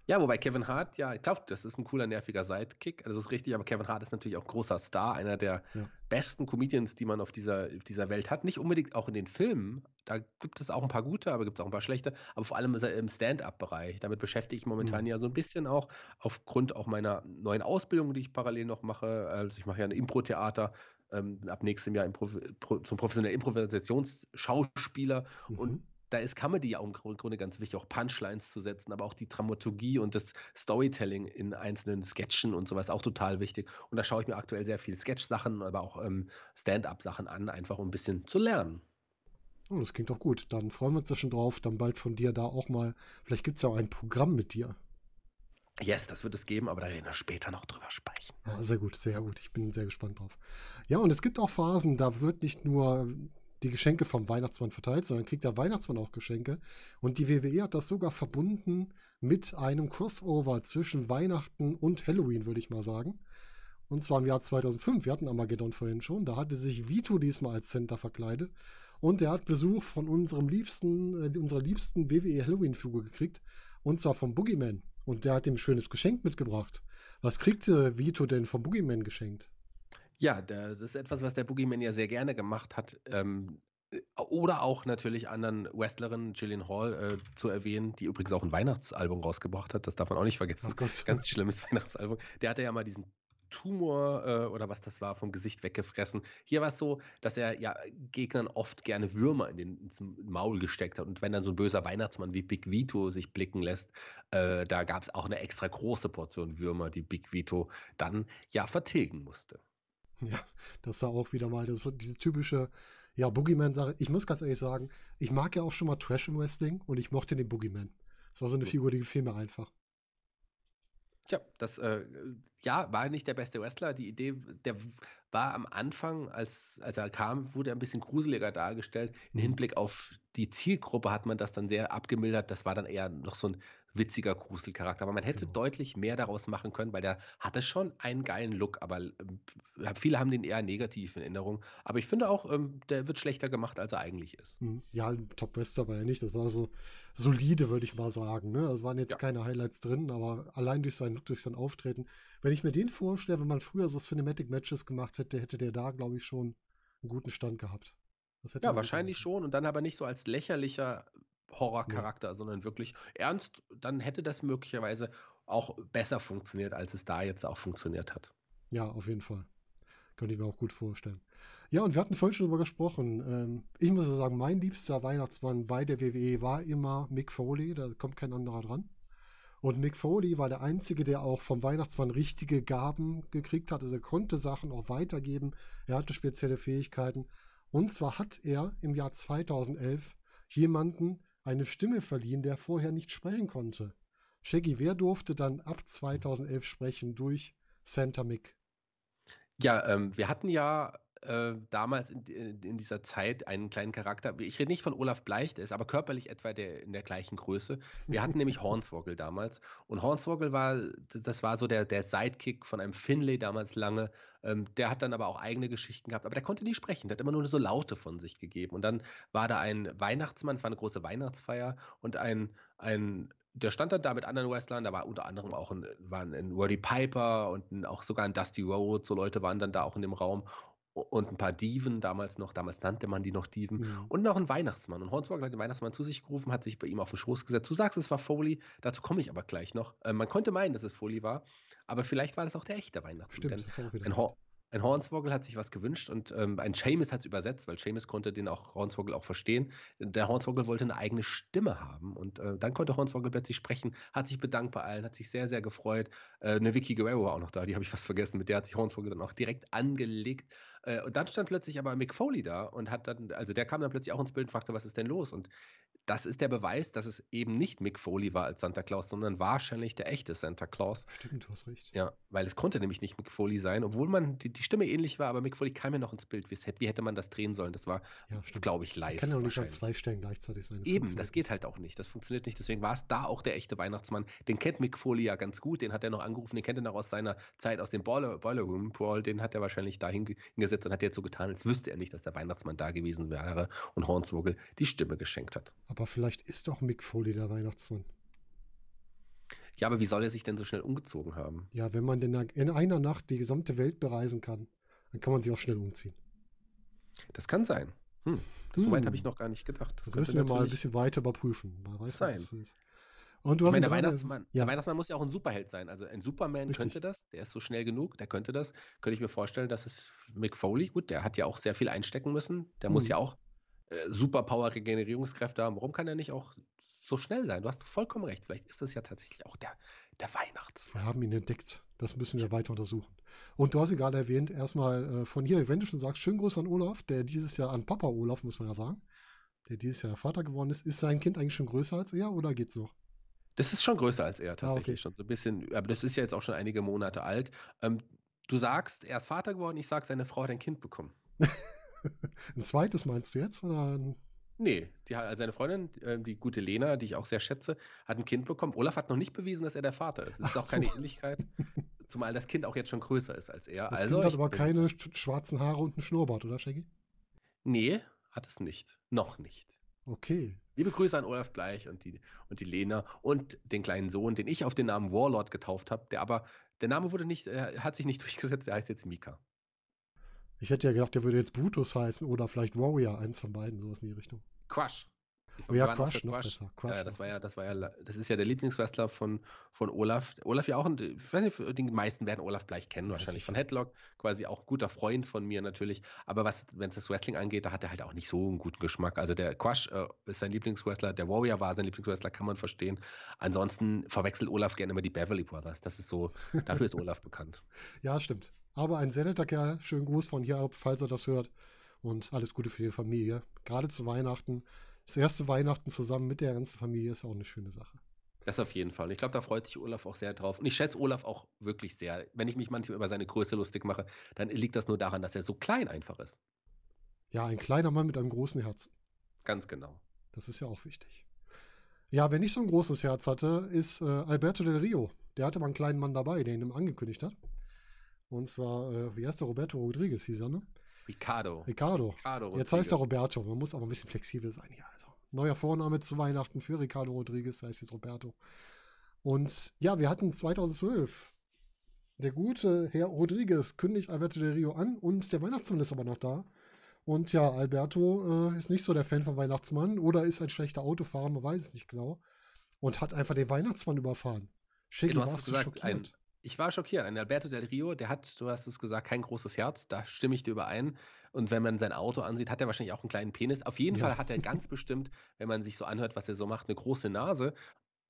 Ja, wobei Kevin Hart, ja, ich glaube, das ist ein cooler, nerviger Sidekick. Das ist richtig, aber Kevin Hart ist natürlich auch großer Star, einer der ja. besten Comedians, die man auf dieser, dieser Welt hat. Nicht unbedingt auch in den Filmen. Da gibt es auch ein paar gute, aber gibt es auch ein paar schlechte. Aber vor allem ist er im Stand-up-Bereich. Damit beschäftige ich momentan mhm. ja so ein bisschen auch aufgrund auch meiner neuen Ausbildung, die ich parallel noch mache. Also ich mache ja ein Impro-Theater. Ähm, ab nächstem Jahr Impro zum professionellen Improvisationsschauspieler mhm. und da ist Comedy auch im Grunde ganz wichtig, auch Punchlines zu setzen, aber auch die Dramaturgie und das Storytelling in einzelnen Sketchen und sowas auch total wichtig. Und da schaue ich mir aktuell sehr viel Sketch-Sachen, aber auch ähm, Stand-up-Sachen an, einfach um ein bisschen zu lernen. Oh, das klingt doch gut. Dann freuen wir uns ja schon drauf, dann bald von dir da auch mal. Vielleicht gibt es ja auch ein Programm mit dir. Yes, das wird es geben, aber da werden wir später noch drüber sprechen. Ja, sehr gut, sehr gut. Ich bin sehr gespannt drauf. Ja, und es gibt auch Phasen, da wird nicht nur die Geschenke vom Weihnachtsmann verteilt, sondern kriegt der Weihnachtsmann auch Geschenke. Und die WWE hat das sogar verbunden mit einem Crossover zwischen Weihnachten und Halloween, würde ich mal sagen. Und zwar im Jahr 2005. Wir hatten Armageddon vorhin schon. Da hatte sich Vito diesmal als Center verkleidet. Und er hat Besuch von unserem liebsten, äh, unserer liebsten WWE Halloween-Figur gekriegt. Und zwar vom Boogeyman. Und der hat ihm ein schönes Geschenk mitgebracht. Was kriegte Vito denn vom Boogeyman geschenkt? Ja, das ist etwas, was der Boogeyman ja sehr gerne gemacht hat. Ähm, äh, oder auch natürlich anderen Wrestlerinnen, Gillian Hall, äh, zu erwähnen, die übrigens auch ein Weihnachtsalbum rausgebracht hat. Das darf man auch nicht vergessen. Ganz schlimmes <laughs> Weihnachtsalbum. Der hatte ja mal diesen Tumor äh, oder was das war vom Gesicht weggefressen. Hier war es so, dass er ja Gegnern oft gerne Würmer in den, ins Maul gesteckt hat. Und wenn dann so ein böser Weihnachtsmann wie Big Vito sich blicken lässt, äh, da gab es auch eine extra große Portion Würmer, die Big Vito dann ja vertilgen musste. Ja, das war auch wieder mal das, diese typische, ja, Boogeyman-Sache. Ich muss ganz ehrlich sagen, ich mag ja auch schon mal Trash im Wrestling und ich mochte den Boogeyman. Das war so eine Figur, die gefiel mir einfach. Tja, das äh, ja, war nicht der beste Wrestler. Die Idee, der war am Anfang, als, als er kam, wurde er ein bisschen gruseliger dargestellt. Im mhm. Hinblick auf die Zielgruppe hat man das dann sehr abgemildert. Das war dann eher noch so ein witziger Gruselcharakter. Aber man hätte genau. deutlich mehr daraus machen können, weil der hatte schon einen geilen Look, aber äh, viele haben den eher negativ in Erinnerung. Aber ich finde auch, ähm, der wird schlechter gemacht, als er eigentlich ist. Hm. Ja, Top Wester war er nicht. Das war so solide, würde ich mal sagen. Ne? Also waren jetzt ja. keine Highlights drin, aber allein durch sein Look, durch sein Auftreten. Wenn ich mir den vorstelle, wenn man früher so Cinematic Matches gemacht hätte, hätte der da, glaube ich, schon einen guten Stand gehabt. ja, wahrscheinlich schon und dann aber nicht so als lächerlicher Horrorcharakter, ja. sondern wirklich ernst, dann hätte das möglicherweise auch besser funktioniert, als es da jetzt auch funktioniert hat. Ja, auf jeden Fall. Könnte ich mir auch gut vorstellen. Ja, und wir hatten vorhin schon darüber gesprochen. Ähm, ich muss sagen, mein liebster Weihnachtsmann bei der WWE war immer Mick Foley. Da kommt kein anderer dran. Und Mick Foley war der Einzige, der auch vom Weihnachtsmann richtige Gaben gekriegt hat. Also er konnte Sachen auch weitergeben. Er hatte spezielle Fähigkeiten. Und zwar hat er im Jahr 2011 jemanden eine Stimme verliehen, der vorher nicht sprechen konnte. Shaggy, wer durfte dann ab 2011 sprechen durch Santa Mick? Ja, ähm, wir hatten ja äh, damals in, in, dieser Zeit einen kleinen Charakter. Ich rede nicht von Olaf Bleich, der ist aber körperlich etwa der, in der gleichen Größe. Wir hatten nämlich <laughs> Hornswoggle damals. Und Hornswoggle war, das war so der, der Sidekick von einem Finlay damals lange. Ähm, der hat dann aber auch eigene Geschichten gehabt, aber der konnte nie sprechen. Der hat immer nur so Laute von sich gegeben. Und dann war da ein Weihnachtsmann, es war eine große Weihnachtsfeier und ein, ein der stand dann da mit anderen Wrestlern, da war unter anderem auch ein, waren ein Roddy Piper und ein, auch sogar ein Dusty Rhodes, so Leute waren dann da auch in dem Raum. Und ein paar Dieven damals noch, damals nannte man die noch Dieven, Mhm. und noch ein Weihnachtsmann. Und Hornswoggle hat den Weihnachtsmann zu sich gerufen, hat sich bei ihm auf den Schoß gesetzt. Du sagst, es war Foley, dazu komme ich aber gleich noch. Äh, man konnte meinen, dass es Foley war, aber vielleicht war das auch der echte Weihnachtsmann. Stimmt, Denn ein, Hor ein Hornswoggle hat sich was gewünscht und ähm, ein Seamus hat es übersetzt, weil Seamus konnte den auch Hornswoggle auch verstehen. Der Hornswoggle wollte eine eigene Stimme haben und äh, dann konnte Hornswoggle plötzlich sprechen, hat sich bedankt bei allen, hat sich sehr, sehr gefreut. Äh, eine Vicky Guerrero war auch noch da, die habe ich fast vergessen, mit der hat sich Hornswoggle dann auch direkt angelegt. Äh, und dann stand plötzlich aber Mick Foley da und hat dann, also der kam dann plötzlich auch ins Bild und fragte, was ist denn los? Und das ist der Beweis, dass es eben nicht Mick Foley war als Santa Claus, sondern wahrscheinlich der echte Santa Claus. Stimmt, du hast recht. Ja, weil es konnte nämlich nicht Mick Foley sein, obwohl man die, die Stimme ähnlich war, aber Mick Foley kam ja noch ins Bild. Wie, hätte- man das drehen sollen? Das war, Ja, glaube ich, live. Kann ja auch nicht an zwei Stellen gleichzeitig sein. Eben, funktioniert das geht halt auch nicht. Das funktioniert nicht. Deswegen war es da auch der echte Weihnachtsmann. Den kennt Mick Foley ja ganz gut. Den hat er noch angerufen. Den kennt er noch aus seiner Zeit aus dem Boiler, Boiler Room Brawl. Den hat er wahrscheinlich da hinge- hingesetzt und hat jetzt so getan, als wüsste er nicht, dass der Weihnachtsmann da gewesen wäre und Hornswoggle die Stimme geschenkt hat. Aber vielleicht ist doch Mick Foley der Weihnachtsmann. Ja, aber wie soll er sich denn so schnell umgezogen haben? Ja, wenn man denn in einer Nacht die gesamte Welt bereisen kann, dann kann man sich auch schnell umziehen. Das kann sein. Hm. So weit Hm. habe ich noch gar nicht gedacht. Das könnte müssen wir mal ein bisschen weiter überprüfen. Man weiß sein. was ist. Und du Ich hast meine, der Weihnachtsmann, Ja, der Weihnachtsmann muss ja auch ein Superheld sein. Also ein Superman Richtig. könnte das, der ist so schnell genug, der könnte das. Könnte ich mir vorstellen, dass es Mick Foley, gut, der hat ja auch sehr viel einstecken müssen. Der muss Mhm. ja auch Superpower-Regenerierungskräfte haben. Warum kann er nicht auch so schnell sein? Du hast vollkommen recht. Vielleicht ist das ja tatsächlich auch der, der Weihnachts. wir haben ihn entdeckt. Das müssen wir weiter untersuchen. Und du hast ihn gerade erwähnt, erstmal äh, von hier, wenn du schon sagst, schönen Gruß an Olaf, der dieses Jahr an Papa Olaf, muss man ja sagen, der dieses Jahr Vater geworden ist. Ist sein Kind eigentlich schon größer als er oder geht's noch? Das ist schon größer als er Ah, tatsächlich. okay. Schon so ein bisschen, aber das ist ja jetzt auch schon einige Monate alt. Ähm, du sagst, er ist Vater geworden, ich sag, seine Frau hat ein Kind bekommen. <laughs> <laughs> Ein zweites meinst du jetzt? Oder ein, Nee, die, seine Freundin, äh, die gute Lena, die ich auch sehr schätze, hat ein Kind bekommen. Olaf hat noch nicht bewiesen, dass er der Vater ist. Es ist Ach auch keine so. Ähnlichkeit, zumal das Kind auch jetzt schon größer ist als er. das also, Kind hat aber keine sch- schwarzen Haare und einen Schnurrbart, oder Shaggy? Nee, hat es nicht. Noch nicht. Okay. Liebe Grüße an Olaf Bleich und die, und die Lena und den kleinen Sohn, den ich auf den Namen Warlord getauft habe, der aber, der Name wurde nicht, äh, hat sich nicht <laughs> durchgesetzt, der heißt jetzt Mika. Ich hätte ja gedacht, der würde jetzt Brutus heißen oder vielleicht Warrior, eins von beiden, sowas in die Richtung. Crush. Oh ja, Crush noch besser. Crush ja, das noch war ja, das war ja, das ist ja der Lieblingswrestler von, von Olaf. Olaf ja auch, ein, ich weiß nicht, die meisten werden Olaf Bleich kennen, Ja, wahrscheinlich von Headlock, quasi auch guter Freund von mir natürlich. Aber was, wenn es das Wrestling angeht, da hat er halt auch nicht so einen guten Geschmack. Also der Crush äh, ist sein Lieblingswrestler, der Warrior war sein Lieblingswrestler, kann man verstehen. Ansonsten verwechselt Olaf gerne immer die Beverly Brothers. Das ist so, dafür ist Olaf bekannt. <laughs> Ja, stimmt. Aber ein sehr netter Kerl. Schönen Gruß von hier ab, falls er das hört. Und alles Gute für die Familie. Gerade zu Weihnachten. Das erste Weihnachten zusammen mit der ganzen Familie ist auch eine schöne Sache. Das auf jeden Fall. Und ich glaube, da freut sich Olaf auch sehr drauf. Und ich schätze Olaf auch wirklich sehr. Wenn ich mich manchmal über seine Größe lustig mache, dann liegt das nur daran, dass er so klein einfach ist. Ja, ein kleiner Mann mit einem großen Herzen. Ganz genau. Das ist ja auch wichtig. Ja, wer nicht so ein großes Herz hatte, ist äh, Alberto Del Rio. Der hatte mal einen kleinen Mann dabei, der ihn ihm angekündigt hat. Und zwar, äh, wie heißt der? Roberto Rodriguez hieß er, ne? Ricardo. Ricardo. Ricardo Jetzt heißt er. Roberto. Man muss aber ein bisschen flexibel sein. Ja, also neuer Vorname zu Weihnachten für Ricardo Rodriguez, heißt jetzt Roberto. Und ja, wir hatten 2012. Der gute Herr Rodriguez kündigt Alberto Del Rio an und der Weihnachtsmann ist aber noch da. Und ja, Alberto äh, ist nicht so der Fan von Weihnachtsmann oder ist ein schlechter Autofahrer, man weiß es nicht genau. Und hat einfach den Weihnachtsmann überfahren. Shaggy, du hast gesagt, ein-? Ich war schockiert. Ein Alberto Del Rio, der hat, du hast es gesagt, kein großes Herz. Da stimme ich dir überein. Und wenn man sein Auto ansieht, hat er wahrscheinlich auch einen kleinen Penis. Auf jeden Ja. Fall hat er ganz bestimmt, wenn man sich so anhört, was er so macht, eine große Nase.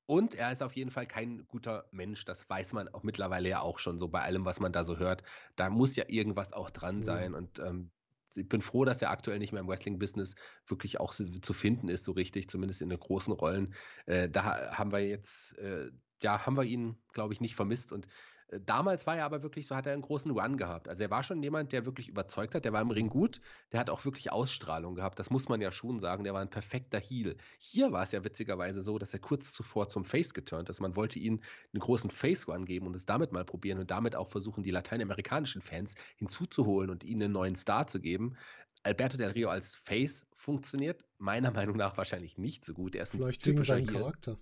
Und er ist auf jeden Fall kein guter Mensch. Das weiß man auch mittlerweile ja auch schon so bei allem, was man da so hört. Da muss ja irgendwas auch dran Ja. sein. Und ähm, ich bin froh, dass er aktuell nicht mehr im Wrestling-Business wirklich auch zu finden ist, so richtig, zumindest in den großen Rollen. Äh, da ha- haben wir jetzt, äh, ja, haben wir ihn, glaube ich, nicht vermisst. Und äh, damals war er aber wirklich so, hat er einen großen Run gehabt. Also er war schon jemand, der wirklich überzeugt hat, der war im Ring gut, der hat auch wirklich Ausstrahlung gehabt. Das muss man ja schon sagen, der war ein perfekter Heel. Hier war es ja witzigerweise so, dass er kurz zuvor zum Face geturnt ist. Man wollte ihm einen großen Face-Run geben und es damit mal probieren und damit auch versuchen, die lateinamerikanischen Fans hinzuzuholen und ihnen einen neuen Star zu geben. Alberto Del Rio als Face funktioniert meiner <laughs> Meinung nach wahrscheinlich nicht so gut. Er ist ein Vielleicht wegen typischer seinem. Charakter.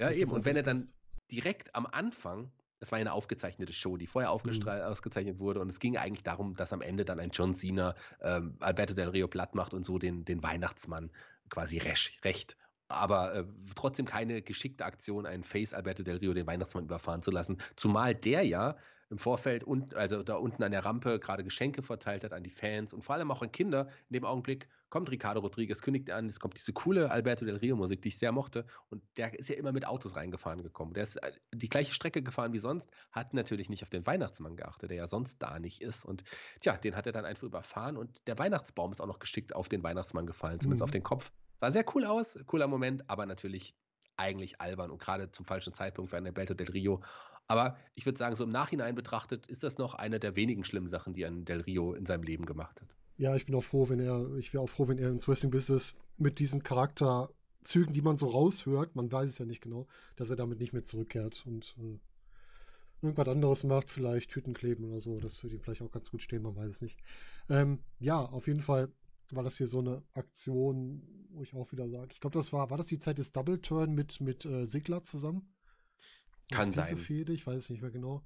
Ja, dass eben. Und wenn er dann. Direkt am Anfang es war eine aufgezeichnete Show, die vorher Mhm. ausgezeichnet wurde. Und es ging eigentlich darum, dass am Ende dann ein John Cena ähm, Alberto Del Rio platt macht und so den, den Weihnachtsmann quasi recht. recht. Aber äh, trotzdem keine geschickte Aktion, einen Face Alberto Del Rio den Weihnachtsmann überfahren zu lassen. Zumal der ja im Vorfeld und also da unten an der Rampe gerade Geschenke verteilt hat an die Fans und vor allem auch an Kinder. In dem Augenblick kommt Ricardo Rodriguez, kündigt an, es kommt diese coole Alberto Del Rio Musik, die ich sehr mochte. Und der ist ja immer mit Autos reingefahren gekommen. Der ist äh, die gleiche Strecke gefahren wie sonst, hat natürlich nicht auf den Weihnachtsmann geachtet, der ja sonst da nicht ist. Und tja, den hat er dann einfach überfahren und der Weihnachtsbaum ist auch noch geschickt auf den Weihnachtsmann gefallen, zumindest mhm. auf den Kopf. Sah sehr cool aus, cooler Moment, aber natürlich eigentlich albern und gerade zum falschen Zeitpunkt für einen Alberto Del Rio. Aber ich würde sagen, so im Nachhinein betrachtet, ist das noch eine der wenigen schlimmen Sachen, die ein Del Rio in seinem Leben gemacht hat. Ja, ich bin auch froh, wenn er, ich wäre auch froh, wenn er ins Wrestling-Business mit diesen Charakterzügen, die man so raushört, man weiß es ja nicht genau, dass er damit nicht mehr zurückkehrt und äh, irgendwas anderes macht, vielleicht Hüten kleben oder so. Das würde ihm vielleicht auch ganz gut stehen, man weiß es nicht. Ähm, ja, auf jeden Fall war das hier so eine Aktion, wo ich auch wieder sage, ich glaube, das war, war das die Zeit des Double Turn mit, mit äh, Sigler zusammen? Kann sein. Fehde, ich weiß es nicht mehr genau.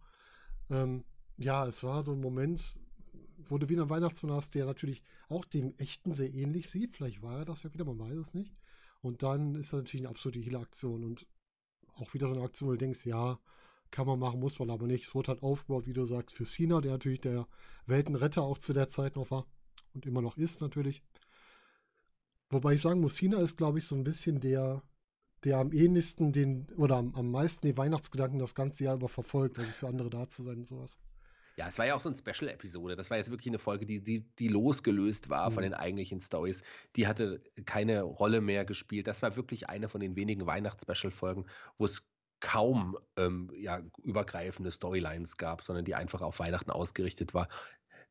Ähm, ja, es war so ein Moment, wo du wieder einen Weihnachtsmann hast, der natürlich auch dem echten sehr ähnlich sieht. Vielleicht war er das ja wieder, man weiß es nicht. Und dann ist das natürlich eine absolute Heal-Aktion und auch wieder so eine Aktion, wo du denkst, ja, kann man machen, muss man aber nicht. Es wurde halt aufgebaut, wie du sagst, für Cena, der natürlich der Weltenretter auch zu der Zeit noch war und immer noch ist natürlich. Wobei ich sagen muss, Cena ist, glaube ich, so ein bisschen der, der am ähnlichsten den, oder am, am meisten den Weihnachtsgedanken das ganze Jahr über verfolgt, also für andere da zu sein und sowas. Ja, es war ja auch so eine Special-Episode. Das war jetzt wirklich eine Folge, die, die, die losgelöst war mhm. von den eigentlichen Stories. Die hatte keine Rolle mehr gespielt. Das war wirklich eine von den wenigen Weihnachts-Special-Folgen, wo es kaum ähm, ja, übergreifende Storylines gab, sondern die einfach auf Weihnachten ausgerichtet war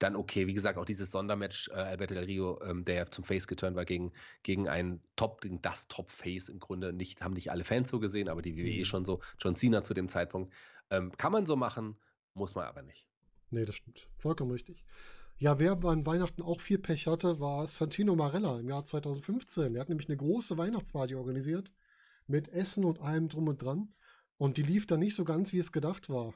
dann okay. Wie gesagt, auch dieses Sondermatch, äh, Alberto Del Rio, ähm, der ja zum Face geturnt war gegen, gegen ein Top, gegen das Top-Face im Grunde. Nicht, haben nicht alle Fans so gesehen, aber die WWE mhm. schon so. John Cena zu dem Zeitpunkt. Ähm, kann man so machen, muss man aber nicht. Nee, das stimmt. Vollkommen richtig. Ja, wer an Weihnachten auch viel Pech hatte, war Santino Marella im Jahr 2015. Er hat nämlich eine große Weihnachtsparty organisiert mit Essen und allem drum und dran. Und die lief dann nicht so ganz, wie es gedacht war.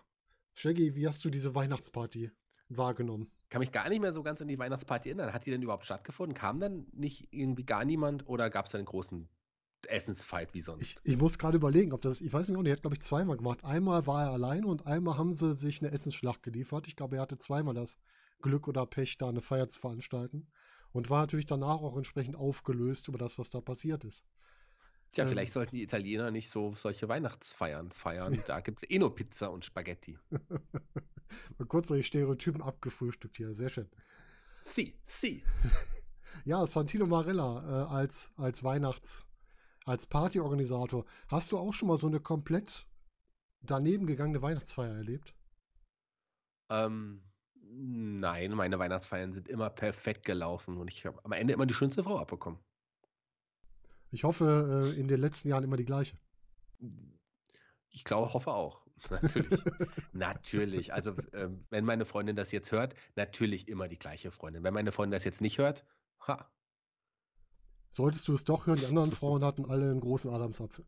Shaggy, wie hast du diese Weihnachtsparty wahrgenommen? kann mich gar nicht mehr so ganz an die Weihnachtsparty erinnern. Hat die denn überhaupt stattgefunden? Kam dann nicht irgendwie gar niemand oder gab es einen großen Essensfight wie sonst? Ich, ich muss gerade überlegen, ob das, ich weiß nicht, er hat glaube ich zweimal gemacht. Einmal war er alleine und einmal haben sie sich eine Essensschlacht geliefert. Ich glaube, er hatte zweimal das Glück oder Pech, da eine Feier zu veranstalten und war natürlich danach auch entsprechend aufgelöst über das, was da passiert ist. Tja, ähm, vielleicht sollten die Italiener nicht so solche Weihnachtsfeiern feiern. Da gibt es eh nur Pizza und Spaghetti. <laughs> Mal kurz solche Stereotypen abgefrühstückt hier. Sehr schön. Sie, sie. <laughs> ja, Santino Marella äh, als, als Weihnachts-, als Partyorganisator. Hast du auch schon mal so eine komplett daneben gegangene Weihnachtsfeier erlebt? Ähm, nein, meine Weihnachtsfeiern sind immer perfekt gelaufen und ich habe am Ende immer die schönste Frau abbekommen. Ich hoffe, äh, in den letzten Jahren immer die gleiche. Ich glaube, hoffe auch. <laughs> Natürlich. natürlich. Also, ähm, wenn meine Freundin das jetzt hört, natürlich immer die gleiche Freundin. Wenn meine Freundin das jetzt nicht hört, ha. Solltest du es doch hören, die anderen Frauen hatten alle einen großen Adamsapfel.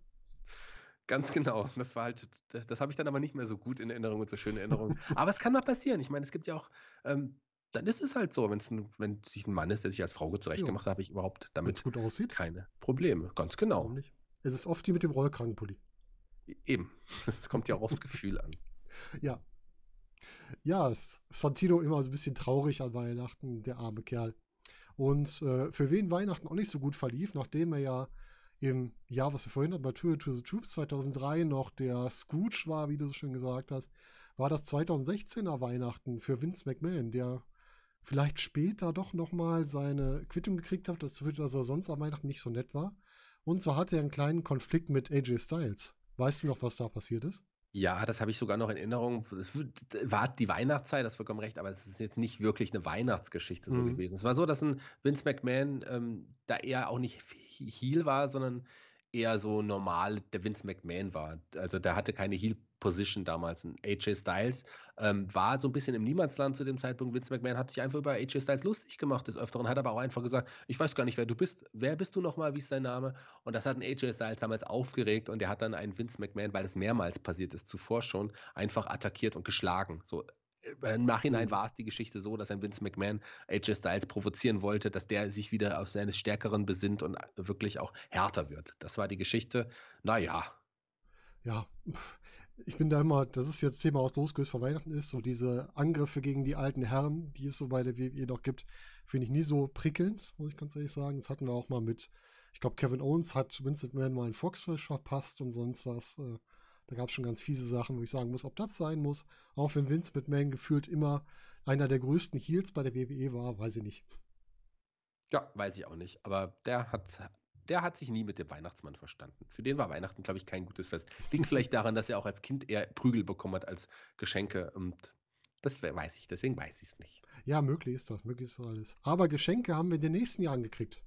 Ganz genau. Das war halt, das habe ich dann aber nicht mehr so gut in Erinnerung und so schöne Erinnerungen. aber es kann mal passieren. Ich meine, es gibt ja auch, ähm, dann ist es halt so, wenn's ein, wenn es sich ein Mann ist, der sich als Frau zurechtgemacht hat, habe ich überhaupt damit gut aussieht. keine Probleme. Ganz genau. Es ist oft die mit dem Rollkragenpulli. Eben. <laughs> Es kommt ja auch aufs Gefühl an. <laughs> Ja. Ja, Santino immer so ein bisschen traurig an Weihnachten, der arme Kerl. Und äh, für wen Weihnachten auch nicht so gut verlief, nachdem er ja im Jahr, was er vorhin hat, bei Tour to the Troops 2003 noch der Scrooge war, wie du so schön gesagt hast, war das 2016er Weihnachten für Vince McMahon, der vielleicht später doch nochmal seine Quittung gekriegt hat, dass er sonst am Weihnachten nicht so nett war. Und so hatte er einen kleinen Konflikt mit AJ Styles. Weißt du noch, was da passiert ist? Ja, das habe ich sogar noch in Erinnerung. Es war die Weihnachtszeit, das ist vollkommen recht, aber es ist jetzt nicht wirklich eine Weihnachtsgeschichte so mhm. gewesen. Es war so, dass ein Vince McMahon ähm, da eher auch nicht Heel war, sondern eher so normal der Vince McMahon war. Also der hatte keine Heel Position damals. Ein AJ Styles ähm, war so ein bisschen im Niemandsland zu dem Zeitpunkt. Vince McMahon hat sich einfach über AJ Styles lustig gemacht des Öfteren, hat aber auch einfach gesagt, ich weiß gar nicht, wer du bist. Wer bist du nochmal? Wie ist dein Name? Und das hat ein AJ Styles damals aufgeregt und er hat dann einen Vince McMahon, weil es mehrmals passiert ist, zuvor schon, einfach attackiert und geschlagen. So äh, im Nachhinein mhm. war es die Geschichte so, dass ein Vince McMahon AJ Styles provozieren wollte, dass der sich wieder auf seines Stärkeren besinnt und wirklich auch härter wird. Das war die Geschichte. Naja. Ja, ich bin da immer, das ist jetzt Thema aus losgelöst vor Weihnachten ist, so diese Angriffe gegen die alten Herren, die es so bei der WWE noch gibt, finde ich nie so prickelnd, muss ich ganz ehrlich sagen. Das hatten wir auch mal mit, ich glaube, Kevin Owens hat Vincent McMahon mal einen Foxfish verpasst und sonst was. Äh, da gab es schon ganz fiese Sachen, wo ich sagen muss, ob das sein muss. Auch wenn Vince McMahon gefühlt immer einer der größten Heels bei der WWE war, weiß ich nicht. Ja, weiß ich auch nicht. Aber der hat, der hat sich nie mit dem Weihnachtsmann verstanden. Für den war Weihnachten, glaube ich, kein gutes Fest. Es liegt vielleicht daran, dass er auch als Kind eher Prügel bekommen hat als Geschenke. Und das weiß ich, deswegen weiß ich es nicht. Ja, möglich ist das, möglich ist das alles. Aber Geschenke haben wir in den nächsten Jahren gekriegt.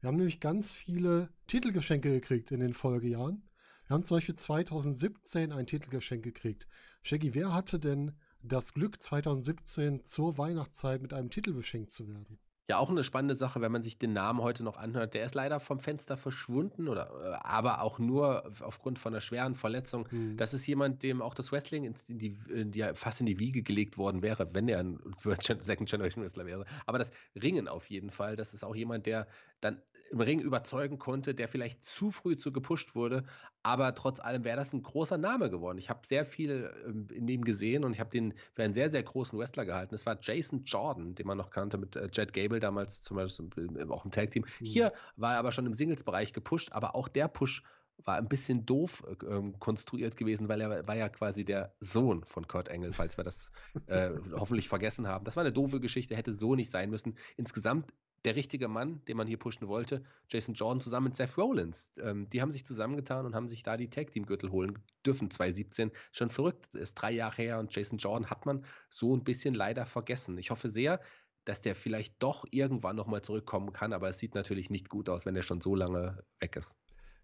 Wir haben nämlich ganz viele Titelgeschenke gekriegt in den Folgejahren. Wir haben zum Beispiel 2017 ein Titelgeschenk gekriegt. Shaggy, wer hatte denn das Glück, 2017 zur Weihnachtszeit mit einem Titel beschenkt zu werden? Ja, auch eine spannende Sache, wenn man sich den Namen heute noch anhört. Der ist leider vom Fenster verschwunden, oder, äh, aber auch nur aufgrund von einer schweren Verletzung. Mhm. Das ist jemand, dem auch das Wrestling in die, in die, fast in die Wiege gelegt worden wäre, wenn er ein <laughs> Second Generation Wrestler wäre. Aber das Ringen auf jeden Fall, das ist auch jemand, der dann im Ring überzeugen konnte, der vielleicht zu früh zu gepusht wurde, aber trotz allem wäre das ein großer Name geworden. Ich habe sehr viel ähm, in dem gesehen und ich habe den für einen sehr, sehr großen Wrestler gehalten. Das war Jason Jordan, den man noch kannte mit äh, Jet Gable damals zum Beispiel auch im Tag Team. Mhm. Hier war er aber schon im Singles-Bereich gepusht, aber auch der Push war ein bisschen doof äh, ähm, konstruiert gewesen, weil er war ja quasi der Sohn von Kurt Engel, falls wir das äh, <laughs> hoffentlich vergessen haben. Das war eine doofe Geschichte, hätte so nicht sein müssen. Insgesamt der richtige Mann, den man hier pushen wollte, Jason Jordan zusammen mit Seth Rollins. Ähm, die haben sich zusammengetan und haben sich da die Tag Team Gürtel holen dürfen 2017. Schon verrückt, ist drei Jahre her und Jason Jordan hat man so ein bisschen leider vergessen. Ich hoffe sehr, dass der vielleicht doch irgendwann nochmal zurückkommen kann, aber es sieht natürlich nicht gut aus, wenn er schon so lange weg ist.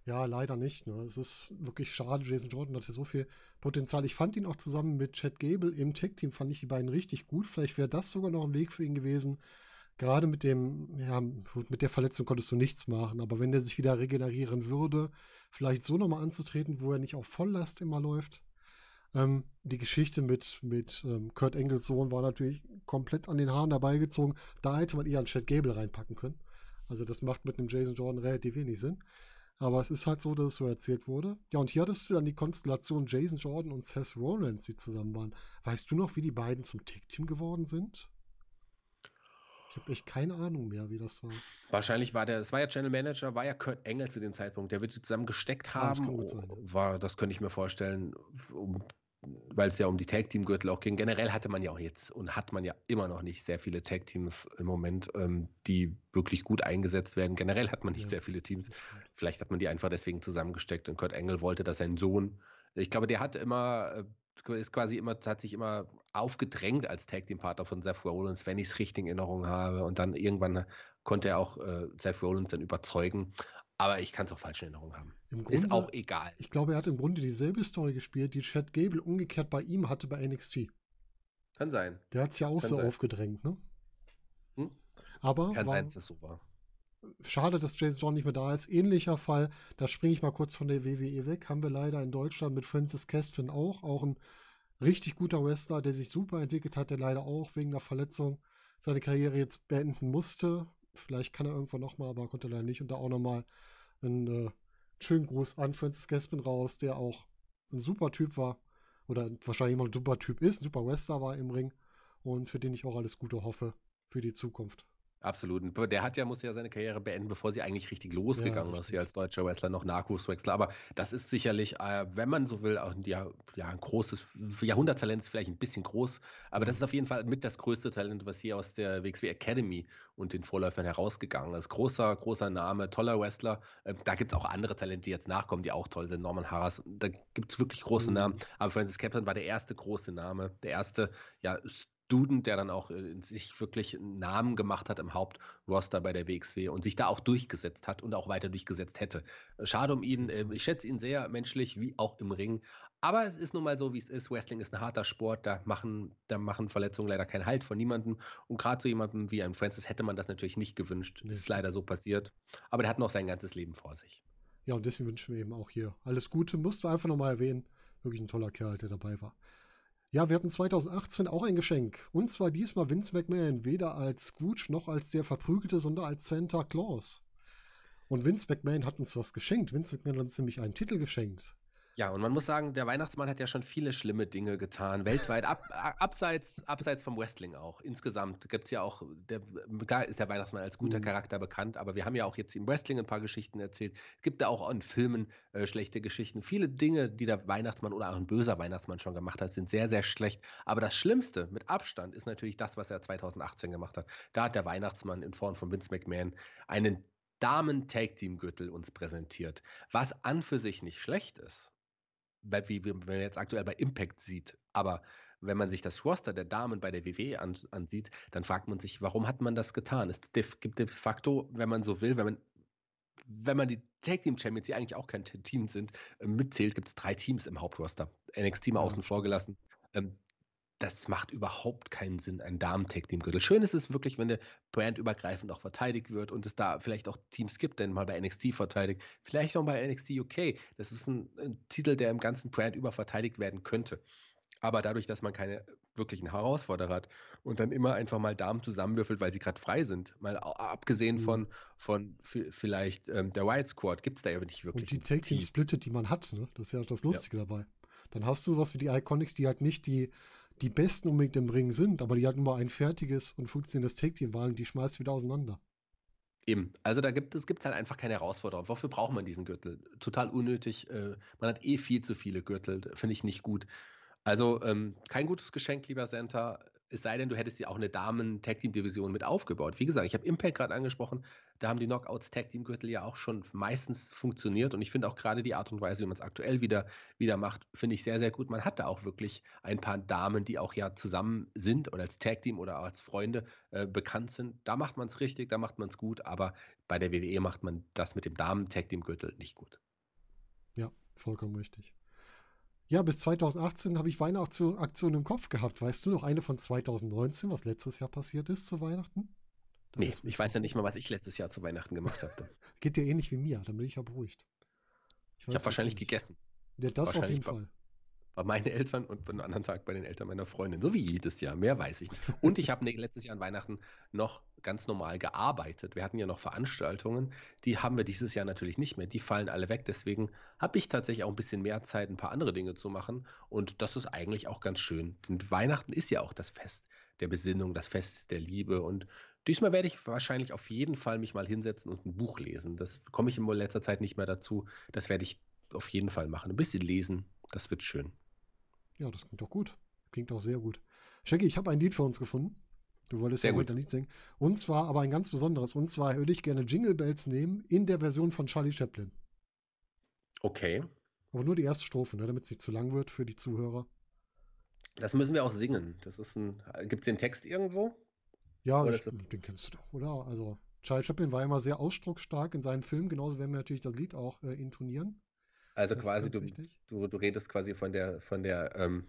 Ja, leider nicht. Ne? Es ist wirklich schade. Jason Jordan hatte so viel Potenzial. Ich fand ihn auch zusammen mit Chad Gable im Tag-Team, fand ich die beiden richtig gut. Vielleicht wäre das sogar noch ein Weg für ihn gewesen gerade mit dem, ja, mit der Verletzung konntest du nichts machen, aber wenn der sich wieder regenerieren würde, vielleicht so nochmal anzutreten, wo er nicht auf Volllast immer läuft. Ähm, die Geschichte mit, mit ähm, Kurt Engels Sohn war natürlich komplett an den Haaren herbeigezogen. Da hätte man eher einen Chad Gable reinpacken können. Also das macht mit einem Jason Jordan relativ wenig Sinn. Aber es ist halt so, dass es so erzählt wurde. Ja, und hier hattest du dann die Konstellation Jason Jordan und Seth Rollins, die zusammen waren. Weißt du noch, wie die beiden zum Tag-Team geworden sind? Ich habe echt keine Ahnung mehr, wie das war. Wahrscheinlich war der, es war ja Channel Manager, war ja Kurt Engel zu dem Zeitpunkt. Der wird zusammen gesteckt haben. Ja, das, sein, ja. war, das könnte ich mir vorstellen, um, weil es ja um die Tag Team Gürtel auch ging. Generell hatte man ja auch jetzt und hat man ja immer noch nicht sehr viele Tag Teams im Moment, ähm, die wirklich gut eingesetzt werden. Generell hat man nicht ja. sehr viele Teams. Vielleicht hat man die einfach deswegen zusammengesteckt und Kurt Engel wollte, dass sein Sohn, ich glaube, der hat immer äh, ist quasi immer, hat sich immer aufgedrängt als Tag Team Partner von Seth Rollins, wenn ich es richtig in Erinnerung habe. Und dann irgendwann konnte er auch äh, Seth Rollins dann überzeugen. Aber ich kann es auch falsch in Erinnerung haben. Grunde, ist auch egal. Ich glaube, er hat im Grunde dieselbe Story gespielt, die Chad Gable umgekehrt bei ihm hatte bei NXT. Kann sein. Der hat es ja auch kann so sein. aufgedrängt, ne? Hm? Aber kann war, sein, dass das so war. Schade, dass Jason John nicht mehr da ist. Ähnlicher Fall, da springe ich mal kurz von der WWE weg, haben wir leider in Deutschland mit Francis Caspin auch. Auch ein richtig guter Wrestler, der sich super entwickelt hat, der leider auch wegen der Verletzung seine Karriere jetzt beenden musste. Vielleicht kann er irgendwann nochmal, aber konnte leider nicht. Und da auch nochmal einen äh, schönen Gruß an Francis Caspin raus, der auch ein super Typ war. Oder wahrscheinlich immer ein super Typ ist, ein super Wrestler war im Ring. Und für den ich auch alles Gute hoffe für die Zukunft. Absolut. Der hat ja, musste ja seine Karriere beenden, bevor sie eigentlich richtig losgegangen ja, ist, hier als deutscher Wrestler, noch Nachwuchswechsler. Aber das ist sicherlich, äh, wenn man so will, auch ein, ja, ja, ein großes Jahrhunderttalent, ist vielleicht ein bisschen groß, aber das ist auf jeden Fall mit das größte Talent, was hier aus der WXW Academy und den Vorläufern herausgegangen ist. Großer, großer Name, toller Wrestler. Äh, da gibt es auch andere Talente, die jetzt nachkommen, die auch toll sind. Norman Harras, da gibt es wirklich große mhm. Namen. Aber Francis Captain war der erste große Name, der erste, ja, Student, der dann auch äh, sich wirklich einen Namen gemacht hat im Hauptroster bei der WXW und sich da auch durchgesetzt hat und auch weiter durchgesetzt hätte. Schade um ihn. Äh, ich schätze ihn sehr menschlich, wie auch im Ring. Aber es ist nun mal so, wie es ist. Wrestling ist ein harter Sport, da machen, da machen Verletzungen leider keinen Halt von niemandem. Und gerade so jemandem wie ein Francis hätte man das natürlich nicht gewünscht. Nee. Ist leider so passiert. Aber der hat noch sein ganzes Leben vor sich. Ja, und deswegen wünschen wir eben auch hier alles Gute. Mussten wir einfach nochmal erwähnen. Wirklich ein toller Kerl, der dabei war. Ja, wir hatten 2018 auch ein Geschenk. Und zwar diesmal Vince McMahon, weder als Scrooge noch als der Verprügelte, sondern als Santa Claus. Und Vince McMahon hat uns was geschenkt. Vince McMahon hat uns nämlich einen Titel geschenkt. Ja, und man muss sagen, der Weihnachtsmann hat ja schon viele schlimme Dinge getan, weltweit, ab, abseits, abseits vom Wrestling auch. Insgesamt gibt es ja auch, der, klar ist der Weihnachtsmann als guter mhm. Charakter bekannt, aber wir haben ja auch jetzt im Wrestling ein paar Geschichten erzählt. Es gibt da auch in Filmen äh, schlechte Geschichten. Viele Dinge, die der Weihnachtsmann oder auch ein böser Weihnachtsmann schon gemacht hat, sind sehr, sehr schlecht. Aber das Schlimmste mit Abstand ist natürlich das, was er 2018 gemacht hat. Da hat der Weihnachtsmann in Form von Vince McMahon einen Damen-Tag-Team-Gürtel uns präsentiert, was an für sich nicht schlecht ist wie, wie man jetzt aktuell bei Impact sieht. Aber wenn man sich das Roster der Damen bei der WWE an, ansieht, dann fragt man sich, warum hat man das getan? Es gibt de facto, wenn man so will, wenn man, wenn man die Tag Team Champions, die eigentlich auch kein Team sind, äh, mitzählt, gibt es drei Teams im Hauptroster. NXT mal außen vor gelassen. Das macht überhaupt keinen Sinn, ein Damen-Tag-Team-Gürtel. Schön ist es wirklich, wenn der Brand übergreifend auch verteidigt wird und es da vielleicht auch Teams gibt, denn mal bei NXT verteidigt, vielleicht auch bei NXT UK. Das ist ein, ein Titel, der im ganzen Brand über verteidigt werden könnte. Aber dadurch, dass man keine wirklichen Herausforderer hat und dann immer einfach mal Damen zusammenwürfelt, weil sie gerade frei sind, mal abgesehen mhm. von, von vielleicht ähm, der Wild Squad, gibt es da ja nicht wirklich. Und die Take-Team-Splitte, die man hat, ne? das ist ja das Lustige ja. dabei. Dann hast du sowas wie die Iconics, die halt nicht die die Besten unbedingt im Ring sind, aber die halt nur ein fertiges und funktionierendes Take-Team waren, die schmeißt wieder auseinander. Eben, also da gibt es gibt halt einfach keine Herausforderung. Wofür braucht man diesen Gürtel? Total unnötig. Äh, man hat eh viel zu viele Gürtel, finde ich nicht gut. Also ähm, kein gutes Geschenk, lieber Santa. Es sei denn, du hättest ja auch eine Damen-Tag-Team-Division mit aufgebaut. Wie gesagt, ich habe Impact gerade angesprochen. Da haben die Knockouts-Tag-Team-Gürtel ja auch schon meistens funktioniert. Und ich finde auch gerade die Art und Weise, wie man es aktuell wieder, wieder macht, finde ich sehr, sehr gut. Man hat da auch wirklich ein paar Damen, die auch ja zusammen sind oder als Tag-Team oder als Freunde äh, bekannt sind. Da macht man es richtig, da macht man es gut. Aber bei der WWE macht man das mit dem Damen-Tag-Team-Gürtel nicht gut. Ja, vollkommen richtig. Ja, bis 2018 habe ich Weihnachtsaktionen im Kopf gehabt. Weißt du noch eine von 2019, was letztes Jahr passiert ist zu Weihnachten? Nee, ich weiß ja nicht mal, was ich letztes Jahr zu Weihnachten gemacht habe. <laughs> Geht dir ähnlich wie mir, dann bin ich ja beruhigt. Ich, ich habe wahrscheinlich nicht. gegessen. Ja, das auf jeden Fall bei meinen Eltern und am anderen Tag bei den Eltern meiner Freundin. So wie jedes Jahr. Mehr weiß ich nicht. Und ich habe ne, letztes Jahr an Weihnachten noch ganz normal gearbeitet. Wir hatten ja noch Veranstaltungen. Die haben wir dieses Jahr natürlich nicht mehr. Die fallen alle weg. Deswegen habe ich tatsächlich auch ein bisschen mehr Zeit, ein paar andere Dinge zu machen. Und das ist eigentlich auch ganz schön. Denn Weihnachten ist ja auch das Fest der Besinnung, das Fest der Liebe. Und diesmal werde ich wahrscheinlich auf jeden Fall mich mal hinsetzen und ein Buch lesen. Das komme ich in letzter Zeit nicht mehr dazu. Das werde ich auf jeden Fall machen. Ein bisschen lesen. Das wird schön. Ja, das klingt doch gut. Klingt doch sehr gut. Shaggy, ich habe ein Lied für uns gefunden. Du wolltest ja heute ein Lied singen. Und zwar aber ein ganz besonderes. Und zwar würde ich gerne Jingle Bells nehmen in der Version von Charlie Chaplin. Okay. Aber nur die erste Strophe, ne, damit es nicht zu lang wird für die Zuhörer. Das müssen wir auch singen. Das ist ein. Gibt es den Text irgendwo? Ja, ich, den kennst du doch, oder? Also, Charlie Chaplin war immer sehr ausdrucksstark in seinen Filmen. Genauso werden wir natürlich das Lied auch äh, intonieren. Also das quasi, du, du, du, redest quasi von der, von der, ähm,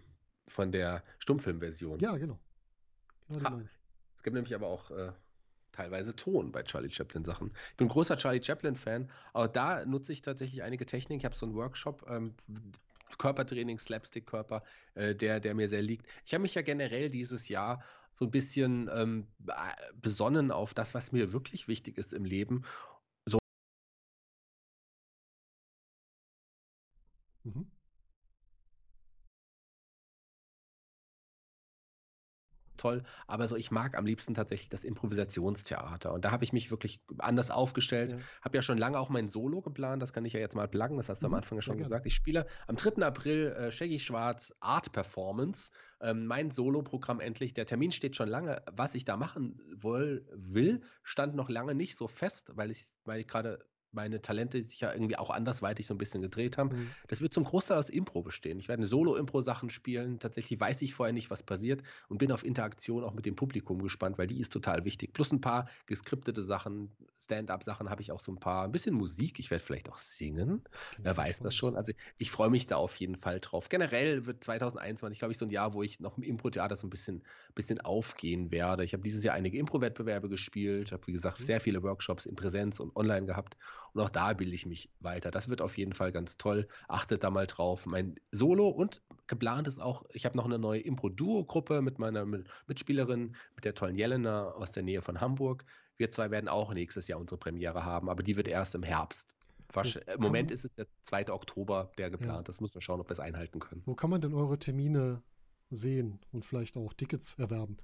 von der Stummfilmversion. Ja, genau. genau es gibt nämlich aber auch äh, teilweise Ton bei Charlie Chaplin-Sachen. Ich bin ein großer Charlie Chaplin-Fan, aber da nutze ich tatsächlich einige Techniken. Ich habe so einen Workshop, ähm, Körpertraining, Slapstick-Körper, äh, der, der mir sehr liegt. Ich habe mich ja generell dieses Jahr so ein bisschen ähm, besonnen auf das, was mir wirklich wichtig ist im Leben Mhm. Toll, aber so ich mag am liebsten tatsächlich das Improvisationstheater und da habe ich mich wirklich anders aufgestellt. Ja. Habe ja schon lange auch mein Solo geplant, das kann ich ja jetzt mal pluggen, das hast du mhm, am Anfang schon gerne. gesagt. Ich spiele am 3. April äh, Shaggy Schwarz Art Performance, ähm, mein Solo-Programm endlich. Der Termin steht schon lange. Was ich da machen woll, will, stand noch lange nicht so fest, weil ich, weil ich gerade meine Talente sich ja irgendwie auch andersweitig so ein bisschen gedreht haben. Mhm. Das wird zum Großteil aus Impro bestehen. Ich werde Solo-Impro-Sachen spielen. Tatsächlich weiß ich vorher nicht, was passiert und bin auf Interaktion auch mit dem Publikum gespannt, weil die ist total wichtig. Plus ein paar geskriptete Sachen, Stand-up-Sachen habe ich auch so ein paar. Ein bisschen Musik. Ich werde vielleicht auch singen. Wer weiß das schon. Also ich freue mich da auf jeden Fall drauf. Generell wird 2021, glaube ich, so ein Jahr, wo ich noch im Impro-Theater so ein bisschen, bisschen aufgehen werde. Ich habe dieses Jahr einige Impro-Wettbewerbe gespielt, habe, wie gesagt, mhm. sehr viele Workshops in Präsenz und online gehabt. Und auch da bilde ich mich weiter. Das wird auf jeden Fall ganz toll. Achtet da mal drauf. Mein Solo und geplant ist auch, ich habe noch eine neue Impro-Duo-Gruppe mit meiner Mitspielerin, mit der tollen Jelena aus der Nähe von Hamburg. Wir zwei werden auch nächstes Jahr unsere Premiere haben, aber die wird erst im Herbst. Im Moment ist es der 2. Oktober, der geplant. Ja. Das muss man schauen, ob wir es einhalten können. Wo kann man denn eure Termine sehen und vielleicht auch Tickets erwerben?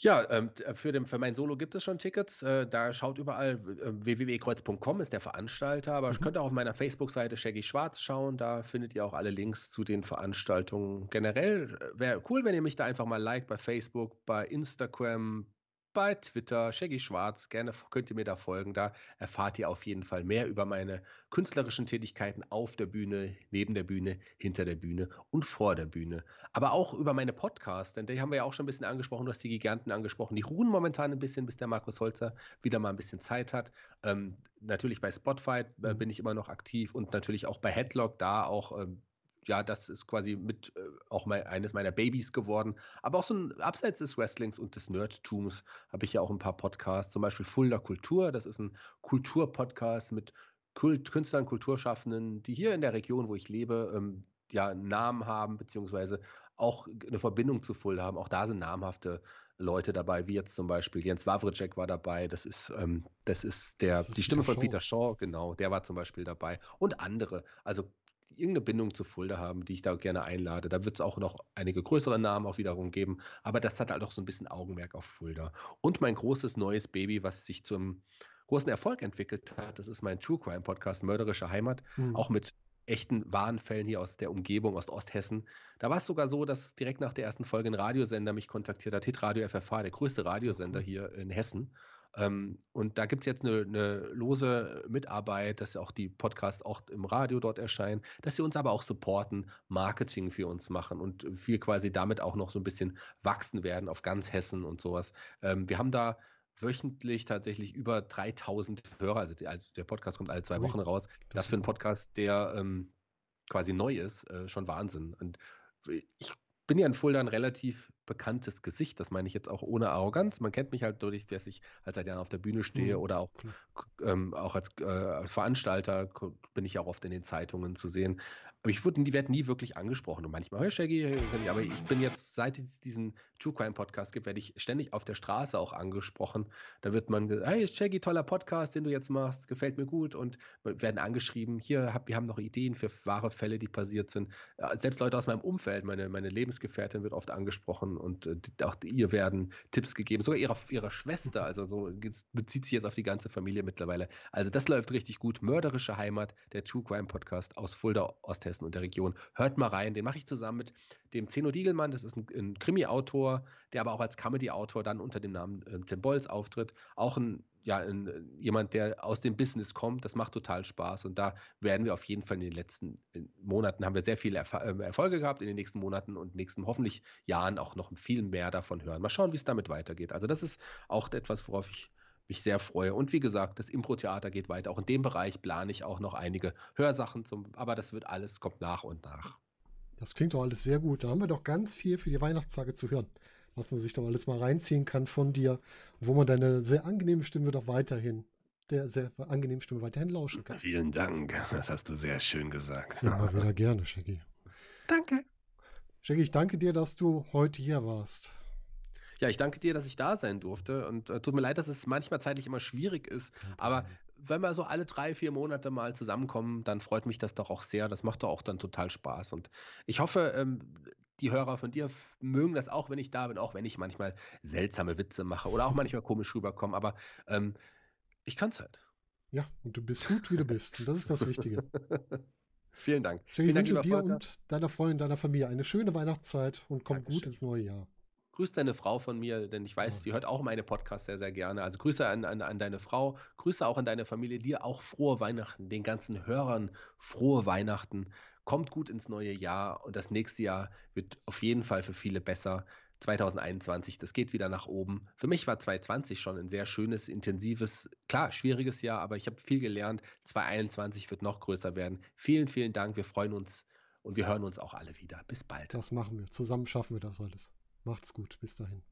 Ja, ähm, äh, für, den, für mein Solo gibt es schon Tickets. Äh, da schaut überall äh, www.kreuz.com ist der Veranstalter, aber mhm. ich könnte auch auf meiner Facebook-Seite Shaggy Schwarz schauen. Da findet ihr auch alle Links zu den Veranstaltungen. Generell äh, wäre cool, wenn ihr mich da einfach mal liked bei Facebook, bei Instagram, bei Twitter, Shaggy Schwarz. Gerne könnt ihr mir da folgen. Da erfahrt ihr auf jeden Fall mehr über meine künstlerischen Tätigkeiten auf der Bühne, neben der Bühne, hinter der Bühne und vor der Bühne. Aber auch über meine Podcasts, denn die haben wir ja auch schon ein bisschen angesprochen. Du hast die Giganten angesprochen. Die ruhen momentan ein bisschen, bis der Markus Holzer wieder mal ein bisschen Zeit hat. Ähm, natürlich bei Spotify äh, bin ich immer noch aktiv und natürlich auch bei Headlock, da auch ähm, ja, das ist quasi mit äh, auch mal eines meiner Babys geworden. Aber auch so ein abseits des Wrestlings und des Nerdtums habe ich ja auch ein paar Podcasts, zum Beispiel Fulda Kultur. Das ist ein Kulturpodcast mit Kult Künstlern, Kulturschaffenden, die hier in der Region, wo ich lebe, ähm, ja, einen Namen haben, beziehungsweise auch eine Verbindung zu Fulda haben. Auch da sind namhafte Leute dabei, wie jetzt zum Beispiel Jens Wawrczyk war dabei. Das ist, ähm, das ist der, das ist die Stimme Peter von. Peter Shaw, genau, der war zum Beispiel dabei. Und andere. Also irgendeine Bindung zu Fulda haben, die ich da gerne einlade. Da wird es auch noch einige größere Namen auch wiederum geben, aber das hat halt auch so ein bisschen Augenmerk auf Fulda. Und mein großes neues Baby, was sich zum großen Erfolg entwickelt hat, das ist mein True Crime Podcast Mörderische Heimat, mhm. auch mit echten wahren Fällen hier aus der Umgebung, aus Osthessen. Da war es sogar so, dass direkt nach der ersten Folge ein Radiosender mich kontaktiert hat, Hitradio FFH, der größte Radiosender hier in Hessen. Ähm, und da gibt es jetzt eine, eine, lose Mitarbeit, dass auch die Podcasts auch im Radio dort erscheinen, dass sie uns aber auch supporten, Marketing für uns machen und wir quasi damit auch noch so ein bisschen wachsen werden auf ganz Hessen und sowas. Ähm, wir haben da wöchentlich tatsächlich über 3000 Hörer. Also der, der Podcast kommt alle zwei Wochen raus. Das, das für einen Podcast, der ähm, quasi neu ist, äh, schon Wahnsinn. Und ich bin ja in Fulda ein relativ bekanntes Gesicht. Das meine ich jetzt auch ohne Arroganz. Man kennt mich halt dadurch, dass ich halt seit Jahren auf der Bühne stehe mhm. oder auch, ähm, auch als, äh, als Veranstalter bin ich auch oft in den Zeitungen zu sehen. Aber ich wurde, die werden nie wirklich angesprochen. Und manchmal, hey Shaggy, aber ich bin jetzt, seit es diesen True Crime Podcast gibt, werde ich ständig auf der Straße auch angesprochen. Da wird man gesagt, hey Shaggy, toller Podcast, den du jetzt machst, gefällt mir gut. Und werden angeschrieben, hier, hab, wir haben noch Ideen für wahre Fälle, die passiert sind. Selbst Leute aus meinem Umfeld, meine, meine Lebensgefährtin wird oft angesprochen und äh, auch ihr werden Tipps gegeben, sogar ihrer, ihrer Schwester, also so bezieht sich jetzt auf die ganze Familie mittlerweile. Also das läuft richtig gut. Mörderische Heimat, der True Crime Podcast aus Fulda, Osthessen und der Region. Hört mal rein, den mache ich zusammen mit dem Zeno Diegelmann, das ist ein, ein Krimi-Autor, der aber auch als Comedy-Autor dann unter dem Namen äh, Tim Bolz auftritt. Auch ein ja, ein, jemand, der aus dem Business kommt. Das macht total Spaß. Und da werden wir auf jeden Fall in den letzten Monaten haben wir sehr viele Erf äh, Erfolge gehabt, in den nächsten Monaten und nächsten hoffentlich Jahren auch noch viel mehr davon hören. Mal schauen, wie es damit weitergeht. Also das ist auch etwas, worauf ich mich sehr freue. Und wie gesagt, das Impro-Theater geht weiter. Auch in dem Bereich plane ich auch noch einige Hörsachen zum, aber das wird alles, kommt nach und nach. Das klingt doch alles sehr gut. Da haben wir doch ganz viel für die Weihnachtstage zu hören was man sich doch alles mal reinziehen kann von dir, wo man deine sehr angenehme Stimme doch weiterhin, der sehr angenehmen Stimme weiterhin lauschen kann. Vielen Dank, das hast du sehr schön gesagt. Immer wieder gerne, Shaggy. Danke. Shaggy, ich danke dir, dass du heute hier warst. Ja, ich danke dir, dass ich da sein durfte und äh, tut mir leid, dass es manchmal zeitlich immer schwierig ist, aber wenn wir so alle drei, vier Monate mal zusammenkommen, dann freut mich das doch auch sehr. Das macht doch auch dann total Spaß. Und ich hoffe, ähm, die Hörer von dir mögen das auch, wenn ich da bin, auch wenn ich manchmal seltsame Witze mache oder auch manchmal komisch rüberkomme. Aber ähm, ich kann es halt. Ja, und du bist gut, wie du bist. Und das ist das Wichtige. <laughs> Vielen Dank. Ich wünsche dir und deiner Freundin, deiner Familie eine schöne Weihnachtszeit und komm Dankeschön. gut ins neue Jahr. Grüß deine Frau von mir, denn ich weiß, sie hört auch meine Podcasts sehr, sehr gerne. Also Grüße an, an, an deine Frau, Grüße auch an deine Familie, dir auch frohe Weihnachten, den ganzen Hörern frohe Weihnachten. Kommt gut ins neue Jahr und das nächste Jahr wird auf jeden Fall für viele besser. 2021, das geht wieder nach oben. Für mich war 2020 schon ein sehr schönes, intensives, klar, schwieriges Jahr, aber ich habe viel gelernt. 2021 wird noch größer werden. Vielen, vielen Dank. Wir freuen uns und wir hören uns auch alle wieder. Bis bald. Das machen wir. Zusammen schaffen wir das alles. Macht's gut. Bis dahin.